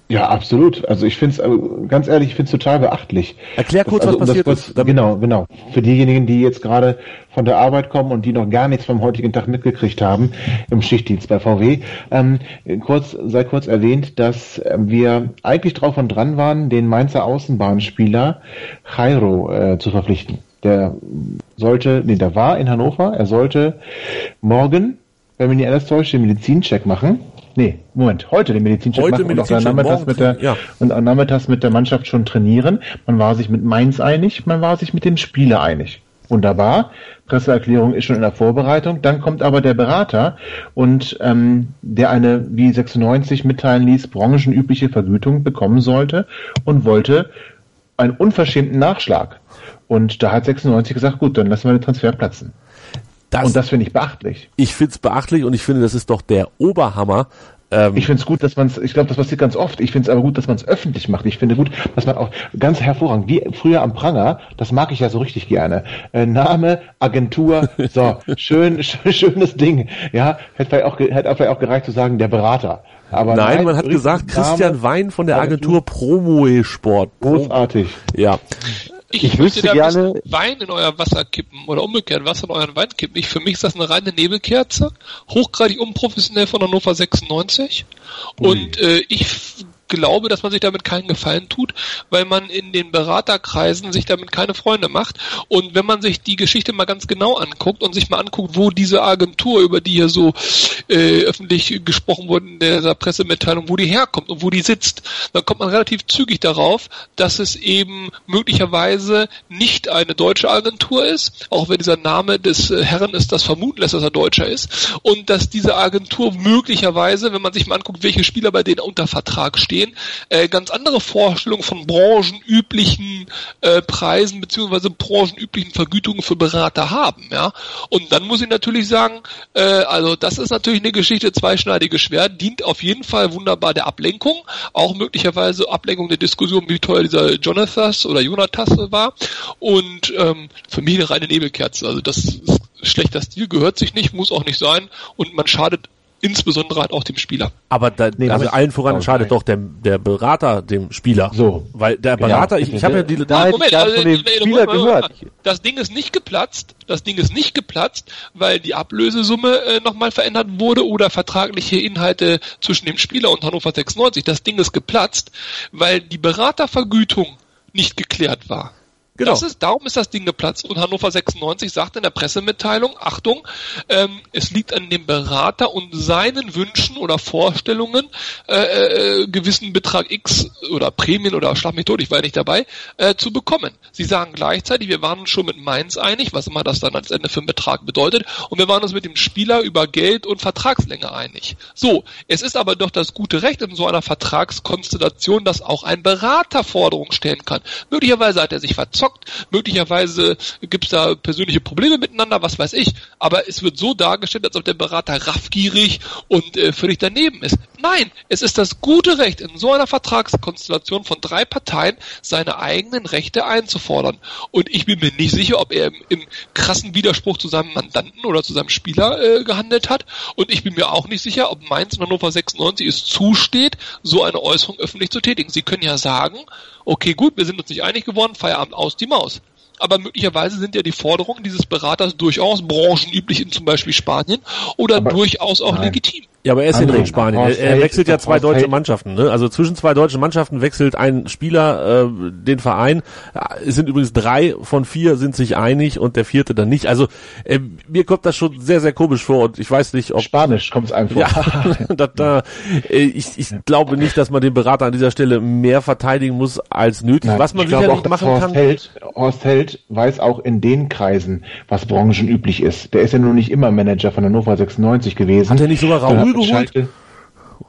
Ja, absolut. Also ich finde es, ganz ehrlich, ich finde es total beachtlich. Erklär kurz, also, was passiert kurz, ist. Genau, genau. Für diejenigen, die jetzt gerade von der Arbeit kommen und die noch gar nichts vom heutigen Tag mitgekriegt haben im Schichtdienst bei VW, ähm, kurz, sei kurz erwähnt, dass wir eigentlich drauf und dran waren, den Mainzer Außenbahnspieler Jairo äh, zu verpflichten. Der sollte, nee, der war in Hannover, er sollte morgen, wenn mich nicht alles täuscht, den Medizincheck machen Nee, Moment, heute den Medizincheck Heute machen und Medizincheck, nachmittags morgen mit der, ja. und am nachmittags mit der Mannschaft schon trainieren. Man war sich mit Mainz einig, man war sich mit dem Spieler einig. Wunderbar. Presseerklärung ist schon in der Vorbereitung. Dann kommt aber der Berater und ähm, der eine, wie 96 mitteilen ließ, branchenübliche Vergütung bekommen sollte und wollte einen unverschämten Nachschlag. Und da hat 96 gesagt, gut, dann lassen wir den Transfer platzen. Das, und das finde ich beachtlich. ich finde es beachtlich und ich finde, das ist doch der Oberhammer. Ähm, Ich finde es gut, dass man es, ich glaube, das passiert ganz oft. Ich finde es aber gut, dass man es öffentlich macht. Ich finde gut, dass man auch ganz hervorragend, wie früher am Pranger, das mag ich ja so richtig gerne. Äh, Name, Agentur, so, schön, schön, schönes Ding. Ja, hätte vielleicht auch, hätte vielleicht auch gereicht zu sagen, der Berater. Aber nein, man hat gesagt, Name, Christian Wein von der Agentur Promoe Sport. Großartig. Ja, Ich, Ich möchte gerne- Wein in euer Wasser kippen oder umgekehrt Wasser in euren Wein kippen. Ich, für mich ist das eine reine Nebelkerze, hochgradig unprofessionell von Hannover 96. Und äh, ich glaube, dass man sich damit keinen Gefallen tut, weil man in den Beraterkreisen sich damit keine Freunde macht. Und wenn man sich die Geschichte mal ganz genau anguckt und sich mal anguckt, wo diese Agentur, über die hier so äh, öffentlich gesprochen wurde in dieser Pressemitteilung, wo die herkommt und wo die sitzt, dann kommt man relativ zügig darauf, dass es eben möglicherweise nicht eine deutsche Agentur ist, auch wenn dieser Name des äh, Herren ist, das vermuten lässt, dass er Deutscher ist, und dass diese Agentur möglicherweise, wenn man sich mal anguckt, welche Spieler bei denen unter Vertrag stehen, äh, ganz andere Vorstellungen von branchenüblichen äh, Preisen beziehungsweise branchenüblichen Vergütungen für Berater haben, ja. Und dann muss ich natürlich sagen, äh, also das ist natürlich eine Geschichte zweischneidiges Schwert, dient auf jeden Fall wunderbar der Ablenkung, auch möglicherweise Ablenkung der Diskussion, wie teuer dieser Jonathas oder Jonathas war. Und ähm, für mich eine reine Nebelkerze. Also das ist schlechter Stil, gehört sich nicht, muss auch nicht sein und man schadet insbesondere halt auch dem Spieler. aber da, Nee, also allen voran Oh, schadet nein. doch der, der Berater dem Spieler. So. Weil der Berater, ich, ich habe ja die, Da hätte ich gerne von dem Spieler Moment, gehört. Moment. Das Ding ist nicht geplatzt. Das Ding ist nicht geplatzt, weil die Ablösesumme äh, nochmal verändert wurde oder vertragliche Inhalte zwischen dem Spieler und Hannover 96. Das Ding ist geplatzt, weil die Beratervergütung nicht geklärt war. Genau. Das ist, darum ist das Ding geplatzt. Und Hannover 96 sagt in der Pressemitteilung, Achtung, ähm, es liegt an dem Berater und seinen Wünschen oder Vorstellungen, äh, äh, gewissen Betrag X oder Prämien oder schlag mich tot, ich war ja nicht dabei, äh, zu bekommen. Sie sagen gleichzeitig, wir waren uns schon mit Mainz einig, was immer das dann als Ende für einen Betrag bedeutet, und wir waren uns mit dem Spieler über Geld und Vertragslänge einig. So, es ist aber doch das gute Recht in so einer Vertragskonstellation, dass auch ein Berater Forderungen stellen kann. Möglicherweise hat er sich verzockt, möglicherweise gibt es da persönliche Probleme miteinander, was weiß ich. Aber es wird so dargestellt, als ob der Berater raffgierig und äh, völlig daneben ist. Nein, es ist das gute Recht, in so einer Vertragskonstellation von drei Parteien seine eigenen Rechte einzufordern. Und ich bin mir nicht sicher, ob er im, im krassen Widerspruch zu seinem Mandanten oder zu seinem Spieler äh, gehandelt hat. Und ich bin mir auch nicht sicher, ob Mainz und Hannover 96 es zusteht, so eine Äußerung öffentlich zu tätigen. Sie können ja sagen, okay, gut, wir sind uns nicht einig geworden, Feierabend aus die Maus. Aber möglicherweise sind ja die Forderungen dieses Beraters durchaus branchenüblich in zum Beispiel Spanien oder Aber- durchaus auch Nein. legitim. Ja, aber er ist ja nicht in Spanien. Er, er wechselt ja zwei deutsche. Mannschaften. Ne? Also zwischen zwei deutschen Mannschaften wechselt ein Spieler äh, den Verein. Ja, Es sind übrigens drei von vier sind sich einig und der vierte dann nicht. Also äh, mir kommt das schon sehr, sehr komisch vor und ich weiß nicht, ob Spanisch kommt es vor. ja, da, da, äh, ich, ich glaube nicht, dass man den Berater an dieser Stelle mehr verteidigen muss als nötig. Nein, was man sicherlich auch, machen Horst kann. Held, Horst Held weiß auch in den Kreisen, was branchenüblich ist. Der ist ja nun nicht immer Manager von Hannover 96 gewesen. Hat er nicht sogar hat geholt? Schalke-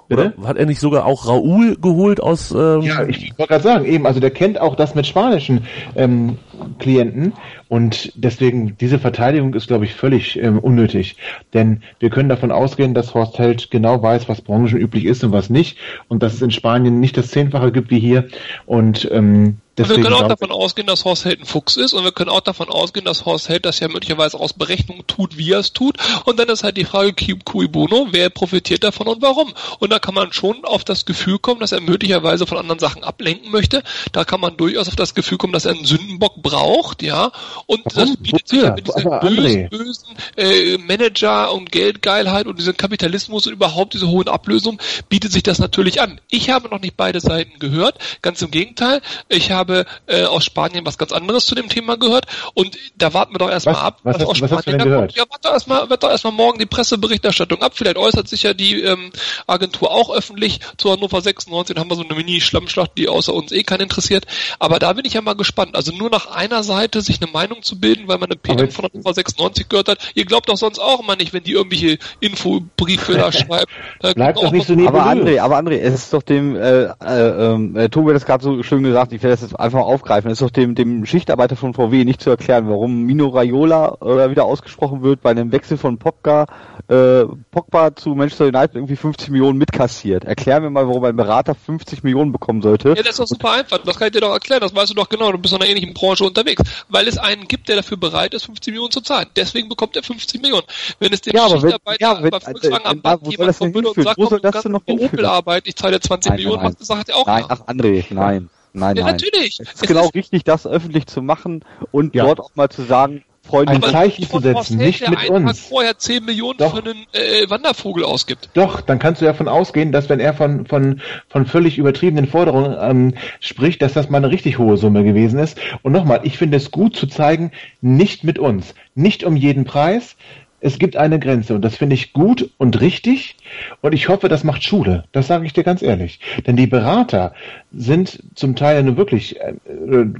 Bitte? Oder hat er nicht sogar auch Raoul geholt aus ähm, Ja, ich wollte gerade sagen, eben, also der kennt auch das mit spanischen ähm, Klienten und deswegen diese Verteidigung ist, glaube ich, völlig ähm, unnötig. Denn wir können davon ausgehen, dass Horst Held genau weiß, was branchenüblich ist und was nicht und dass es in Spanien nicht das Zehnfache gibt wie hier und ähm, Deswegen wir können auch davon ausgehen, dass Horst Held ein Fuchs ist und wir können auch davon ausgehen, dass Horst Held das ja möglicherweise aus Berechnung tut, wie er es tut. Und dann ist halt die Frage, cui bono, wer profitiert davon und warum? Und da kann man schon auf das Gefühl kommen, dass er möglicherweise von anderen Sachen ablenken möchte. Da kann man durchaus auf das Gefühl kommen, dass er einen Sündenbock braucht, ja. Und warum? das bietet sich halt mit dieser bösen, bösen äh, Manager und Geldgeilheit und diesem Kapitalismus und überhaupt diese hohen Ablösungen, bietet sich das natürlich an. Ich habe noch nicht beide Seiten gehört. Ganz im Gegenteil. Ich habe äh, aus Spanien was ganz anderes zu dem Thema gehört und da warten wir doch erstmal ab, was, was, aus was Spanien da kommt. Ja, warte doch erstmal, warte doch erstmal morgen die Presseberichterstattung ab. Vielleicht äußert sich ja die ähm, Agentur auch öffentlich zu Hannover 96. Dann haben wir so eine Mini-Schlammschlacht, die außer uns eh keinen interessiert. Aber da bin ich ja mal gespannt. Also nur nach einer Seite sich eine Meinung zu bilden, weil man eine PM von Hannover 96 gehört hat. Ihr glaubt doch sonst auch immer nicht, wenn die irgendwelche Infobriefe da schreiben. Da Bleibt doch nicht so Aber André, aber André, es ist doch dem, äh, äh, äh, Tobi hat das gerade so schön gesagt, ich werde das jetzt einfach aufgreifen. Es ist doch dem, dem Schichtarbeiter von VW nicht zu erklären, warum Mino Raiola oder wieder ausgesprochen wird bei einem Wechsel von Popka, äh, Pogba zu Manchester United irgendwie 50 Millionen mitkassiert. Erklär mir mal, warum ein Berater 50 Millionen bekommen sollte. Ja, das ist doch super einfach. Das kann ich dir doch erklären. Das weißt du doch genau. Du bist in einer ähnlichen Branche unterwegs. Weil es einen gibt, der dafür bereit ist, 50 Millionen zu zahlen. Deswegen bekommt er 50 Millionen. Wenn es den ja, Schichtarbeiter ja, wenn, bei Volkswagen am Band jemand kommen würde und sagt, wo soll das denn noch bei Opel arbeiten, ich zahle 20 nein, Millionen, nein, sagt er auch Nein, ach André, nein. Nein, ja, nein. natürlich. Es ist es genau ist richtig, das öffentlich zu machen und ja. dort auch mal zu sagen, Freunde, ein Zeichen zu setzen, nicht mit uns. Tag vorher 10 Millionen Doch. für einen äh, Wandervogel ausgibt. Doch, dann kannst du davon ausgehen, dass wenn er von, von, von völlig übertriebenen Forderungen ähm, spricht, dass das mal eine richtig hohe Summe gewesen ist. Und nochmal, ich finde es gut zu zeigen, nicht mit uns, nicht um jeden Preis, es gibt eine Grenze und das finde ich gut und richtig und ich hoffe, das macht Schule. Das sage ich dir ganz ehrlich. Denn die Berater sind zum Teil nur wirklich, äh,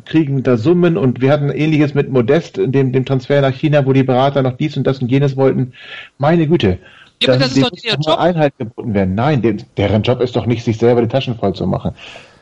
kriegen da Summen und wir hatten ähnliches mit Modest, dem, dem Transfer nach China, wo die Berater noch dies und das und jenes wollten. Meine Güte. Ja, aber das ist doch ihr Job. Einhalt geboten werden. Nein, dem, deren Job ist doch nicht, sich selber die Taschen voll zu machen.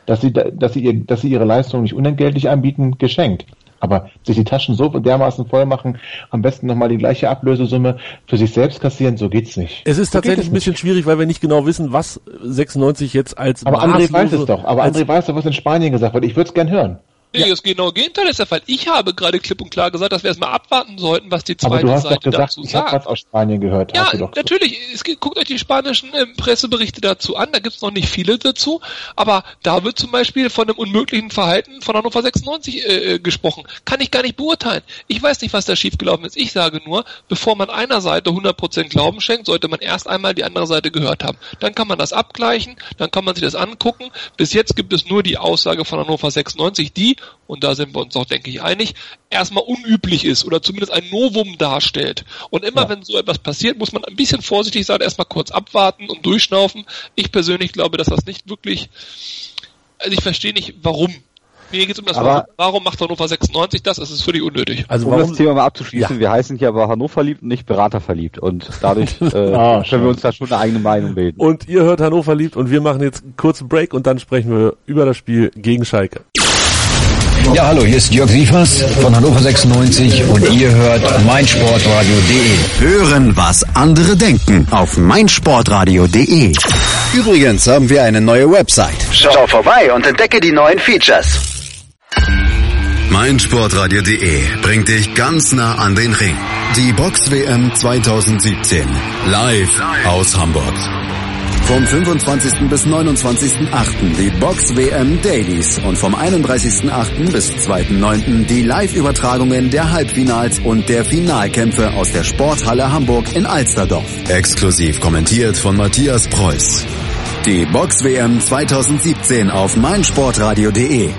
Dass sie, dass sie, ihr, dass sie ihre Leistung nicht unentgeltlich anbieten, geschenkt. Aber sich die Taschen so dermaßen voll machen, am besten nochmal die gleiche Ablösesumme für sich selbst kassieren, so geht's nicht. Es ist so tatsächlich ein bisschen schwierig, weil wir nicht genau wissen, was 96 jetzt als Aber André weiß es doch. Aber André weiß doch, was in Spanien gesagt wird. Ich würde es gern hören. Nee, ja. das genau Gegenteil ist der Fall. Ich habe gerade klipp und klar gesagt, dass wir erstmal abwarten sollten, was die zweite Aber du hast Seite doch gesagt, dazu ich sagt. was aus Spanien gehört. Ja, natürlich. Es, guckt euch die spanischen äh, Presseberichte dazu an. Da gibt's noch nicht viele dazu. Aber da wird zum Beispiel von einem unmöglichen Verhalten von Hannover 96 äh, äh, gesprochen. Kann ich gar nicht beurteilen. Ich weiß nicht, was da schiefgelaufen ist. Ich sage nur, bevor man einer Seite 100% Glauben schenkt, sollte man erst einmal die andere Seite gehört haben. Dann kann man das abgleichen, dann kann man sich das angucken. Bis jetzt gibt es nur die Aussage von Hannover 96, die, und da sind wir uns auch, denke ich, einig, erstmal unüblich ist oder zumindest ein Novum darstellt. Und immer ja. wenn so etwas passiert, muss man ein bisschen vorsichtig sein, erstmal kurz abwarten und durchschnaufen. Ich persönlich glaube, dass das nicht wirklich, also ich verstehe nicht, warum. Mir geht es um das aber, Warum macht Hannover 96 das? Es ist völlig unnötig. Also um warum, das Thema mal abzuschließen, ja. wir heißen hier aber Hannover liebt und nicht Berater verliebt. Und dadurch äh, ah, können wir uns da schon eine eigene Meinung bilden. Und ihr hört Hannover liebt und wir machen jetzt einen kurzen Break und dann sprechen wir über das Spiel gegen Schalke. Ja, hallo, hier ist Jörg Sievers von Hannover 96 und ihr hört meinsportradio.de. Hören, was andere denken auf meinsportradio.de. Übrigens haben wir eine neue Website. Schau vorbei und entdecke die neuen Features. meinsportradio.de bringt dich ganz nah an den Ring. Die Box WM 2017 live aus Hamburg. Vom 25. bis 29.8. die Box WM Dailies und vom 31.8. bis 2.9. die Live-Übertragungen der Halbfinals und der Finalkämpfe aus der Sporthalle Hamburg in Alsterdorf. Exklusiv kommentiert von Matthias Preuß. Die Box WM 2017 auf meinsportradio.de.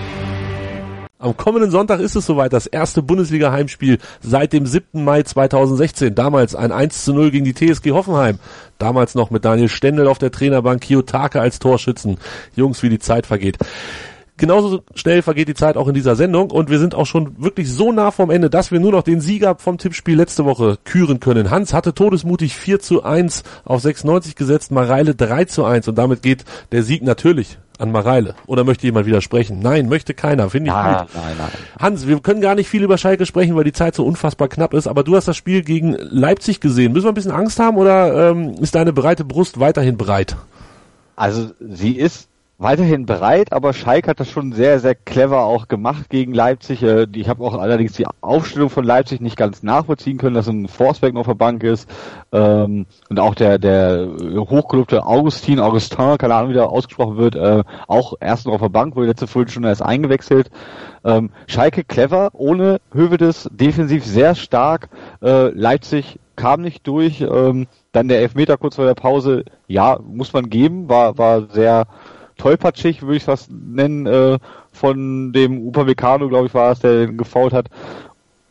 Am kommenden Sonntag ist es soweit, das erste Bundesliga-Heimspiel seit dem 7. Mai 2016. Damals ein 1 zu 0 gegen die TSG Hoffenheim. Damals noch mit Daniel Stendel auf der Trainerbank, Kiyotake als Torschützen. Jungs, wie die Zeit vergeht. Genauso schnell vergeht die Zeit auch in dieser Sendung und wir sind auch schon wirklich so nah vom Ende, dass wir nur noch den Sieger vom Tippspiel letzte Woche küren können. Hans hatte todesmutig 4 zu 1 auf 96 gesetzt, Mareile 3 zu 1 und damit geht der Sieg natürlich an Mareile. Oder möchte jemand widersprechen? Nein, möchte keiner. Finde ich Ja, gut. nein, nein. Hans, wir können gar nicht viel über Schalke sprechen, weil die Zeit so unfassbar knapp ist. Aber du hast das Spiel gegen Leipzig gesehen. Müssen wir ein bisschen Angst haben oder ähm, ist deine breite Brust weiterhin breit? Also sie ist weiterhin bereit, aber Schalke hat das schon sehr, sehr clever auch gemacht gegen Leipzig. Äh, Ich habe auch allerdings die Aufstellung von Leipzig nicht ganz nachvollziehen können, dass ein Forsberg auf der Bank ist ähm, und auch der der hochgelobte Augustin, Augustin, keine Ahnung wie der ausgesprochen wird, äh, auch erst noch auf der Bank, wurde letzte Viertelstunde erst eingewechselt. Ähm, Schalke clever, ohne Hövedes, defensiv sehr stark. Äh, Leipzig kam nicht durch. Ähm, dann der Elfmeter kurz vor der Pause, ja, muss man geben, war, war sehr tollpatschig, würde ich fast nennen, äh, von dem Upamecano, glaube ich, war es, der gefault hat.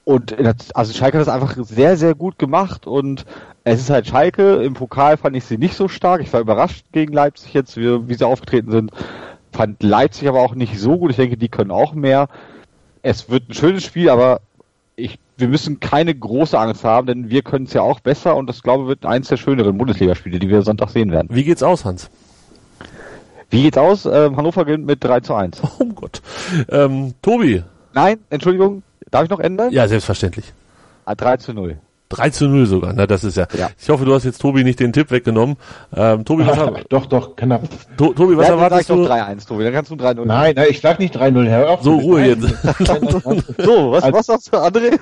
Und das, also Schalke hat das einfach sehr, sehr gut gemacht und es ist halt Schalke. Im Pokal fand ich sie nicht so stark. Ich war überrascht gegen Leipzig jetzt, wie, wie sie aufgetreten sind. Fand Leipzig aber auch nicht so gut. Ich denke, die können auch mehr. Es wird ein schönes Spiel, aber ich, wir müssen keine große Angst haben, denn wir können es ja auch besser und das glaube ich wird eins der schöneren Bundesligaspiele, die wir Sonntag sehen werden. Wie geht's aus, Hans? Wie geht's aus? Ähm, Hannover gewinnt mit 3 zu 1. Oh Gott. Ähm, Tobi. Nein, Entschuldigung, darf ich noch ändern? Ja, selbstverständlich. Ah, 3 zu 0. 3 zu 0 sogar. Na, das ist ja. Ja. Ich hoffe, du hast jetzt Tobi nicht den Tipp weggenommen. Ähm, Tobi, was, Ach, doch, doch, knapp. to, Tobi, was ja, erwartest du? 3-1, Tobi, dann kannst du 3-0. Nein, nein, ich sag nicht 3-0, Herr. Auf, So, Ruhe jetzt. So, was, Also- was sagst du, André?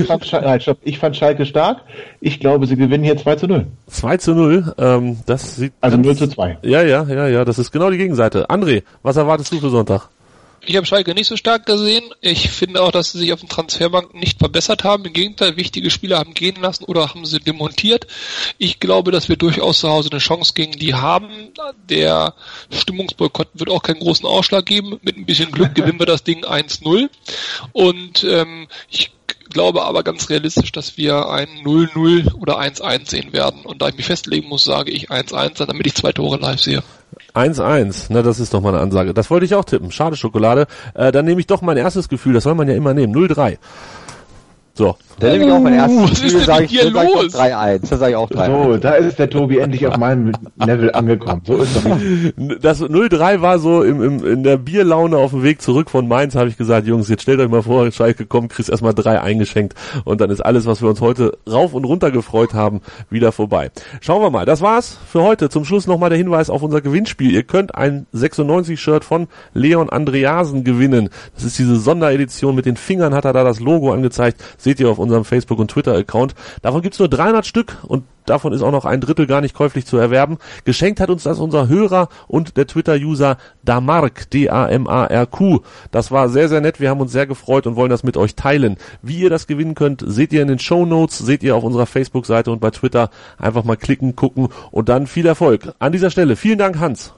Ich fand, nein, stopp, ich fand Schalke stark. Ich glaube, sie gewinnen hier 2 zu 0. 2 zu 0. Ähm, das sieht Also ganz- 0 zu 2. Ja, ja, ja, ja, das ist genau die Gegenseite. André, was erwartest du für Sonntag? Ich habe Schalke nicht so stark gesehen. Ich finde auch, dass sie sich auf dem Transferbank nicht verbessert haben. Im Gegenteil, wichtige Spieler haben gehen lassen oder haben sie demontiert. Ich glaube, dass wir durchaus zu Hause eine Chance gegen die haben. Der Stimmungsboykott wird auch keinen großen Ausschlag geben. Mit ein bisschen Glück gewinnen wir das Ding 1-0. Und ähm, ich glaube aber ganz realistisch, dass wir ein 0-0 oder 1-1 sehen werden. Und da ich mich festlegen muss, sage ich 1-1, damit ich zwei Tore live sehe. 1-1, na das ist doch mal eine Ansage. Das wollte ich auch tippen. Schade Schokolade. Äh, dann nehme ich doch mein erstes Gefühl, das soll man ja immer nehmen. 0-3. So. Dann nehme ich auch mein erstes ist Spiel, sage ich, sag ich doch los? 3-1. Dann sage ich auch 3-1. So, da ist der Tobi endlich auf meinem Level angekommen. So ist doch. Das 0-3 war so im, im, in der Bierlaune auf dem Weg zurück von Mainz, habe ich gesagt, Jungs, jetzt stellt euch mal vor, Schalke kommt, kriegst erstmal drei eingeschenkt und dann ist alles, was wir uns heute rauf und runter gefreut haben, wieder vorbei. Schauen wir mal, das war's für heute. Zum Schluss nochmal der Hinweis auf unser Gewinnspiel. Ihr könnt ein 96-Shirt von Leon Andreasen gewinnen. Das ist diese Sonderedition, mit den Fingern hat er da das Logo angezeigt. Seht ihr auf unserem Facebook- und Twitter-Account. Davon gibt's nur 300 Stück und davon ist auch noch ein Drittel gar nicht käuflich zu erwerben. Geschenkt hat uns das unser Hörer und der Twitter-User Damark, D-A-M-A-R-Q. Das war sehr, sehr nett. Wir haben uns sehr gefreut und wollen das mit euch teilen. Wie ihr das gewinnen könnt, seht ihr in den Show Notes, seht ihr auf unserer Facebook-Seite und bei Twitter. Einfach mal klicken, gucken und dann viel Erfolg. An dieser Stelle vielen Dank, Hans.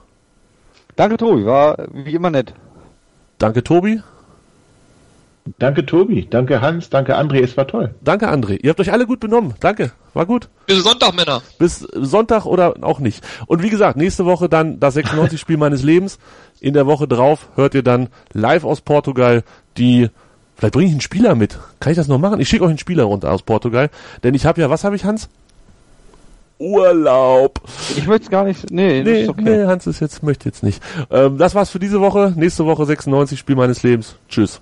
Danke, Tobi, war wie immer nett. Danke, Tobi. Danke, Tobi. Danke, Hans. Danke, André. Es war toll. Danke, André. Ihr habt euch alle gut benommen. Danke. War gut. Bis Sonntag, Männer. Bis Sonntag oder auch nicht. Und wie gesagt, nächste Woche dann das 96-Spiel meines Lebens. In der Woche drauf hört ihr dann live aus Portugal die, vielleicht bringe ich einen Spieler mit. Kann ich das noch machen? Ich schicke euch einen Spieler runter aus Portugal. Denn ich habe ja, was habe ich, Hans? Urlaub. Ich möchte es gar nicht, nee, Nee, ist okay. nee, Hans ist jetzt, möchte jetzt nicht. Ähm, das war's für diese Woche. Nächste Woche 96 Spiel meines Lebens. Tschüss.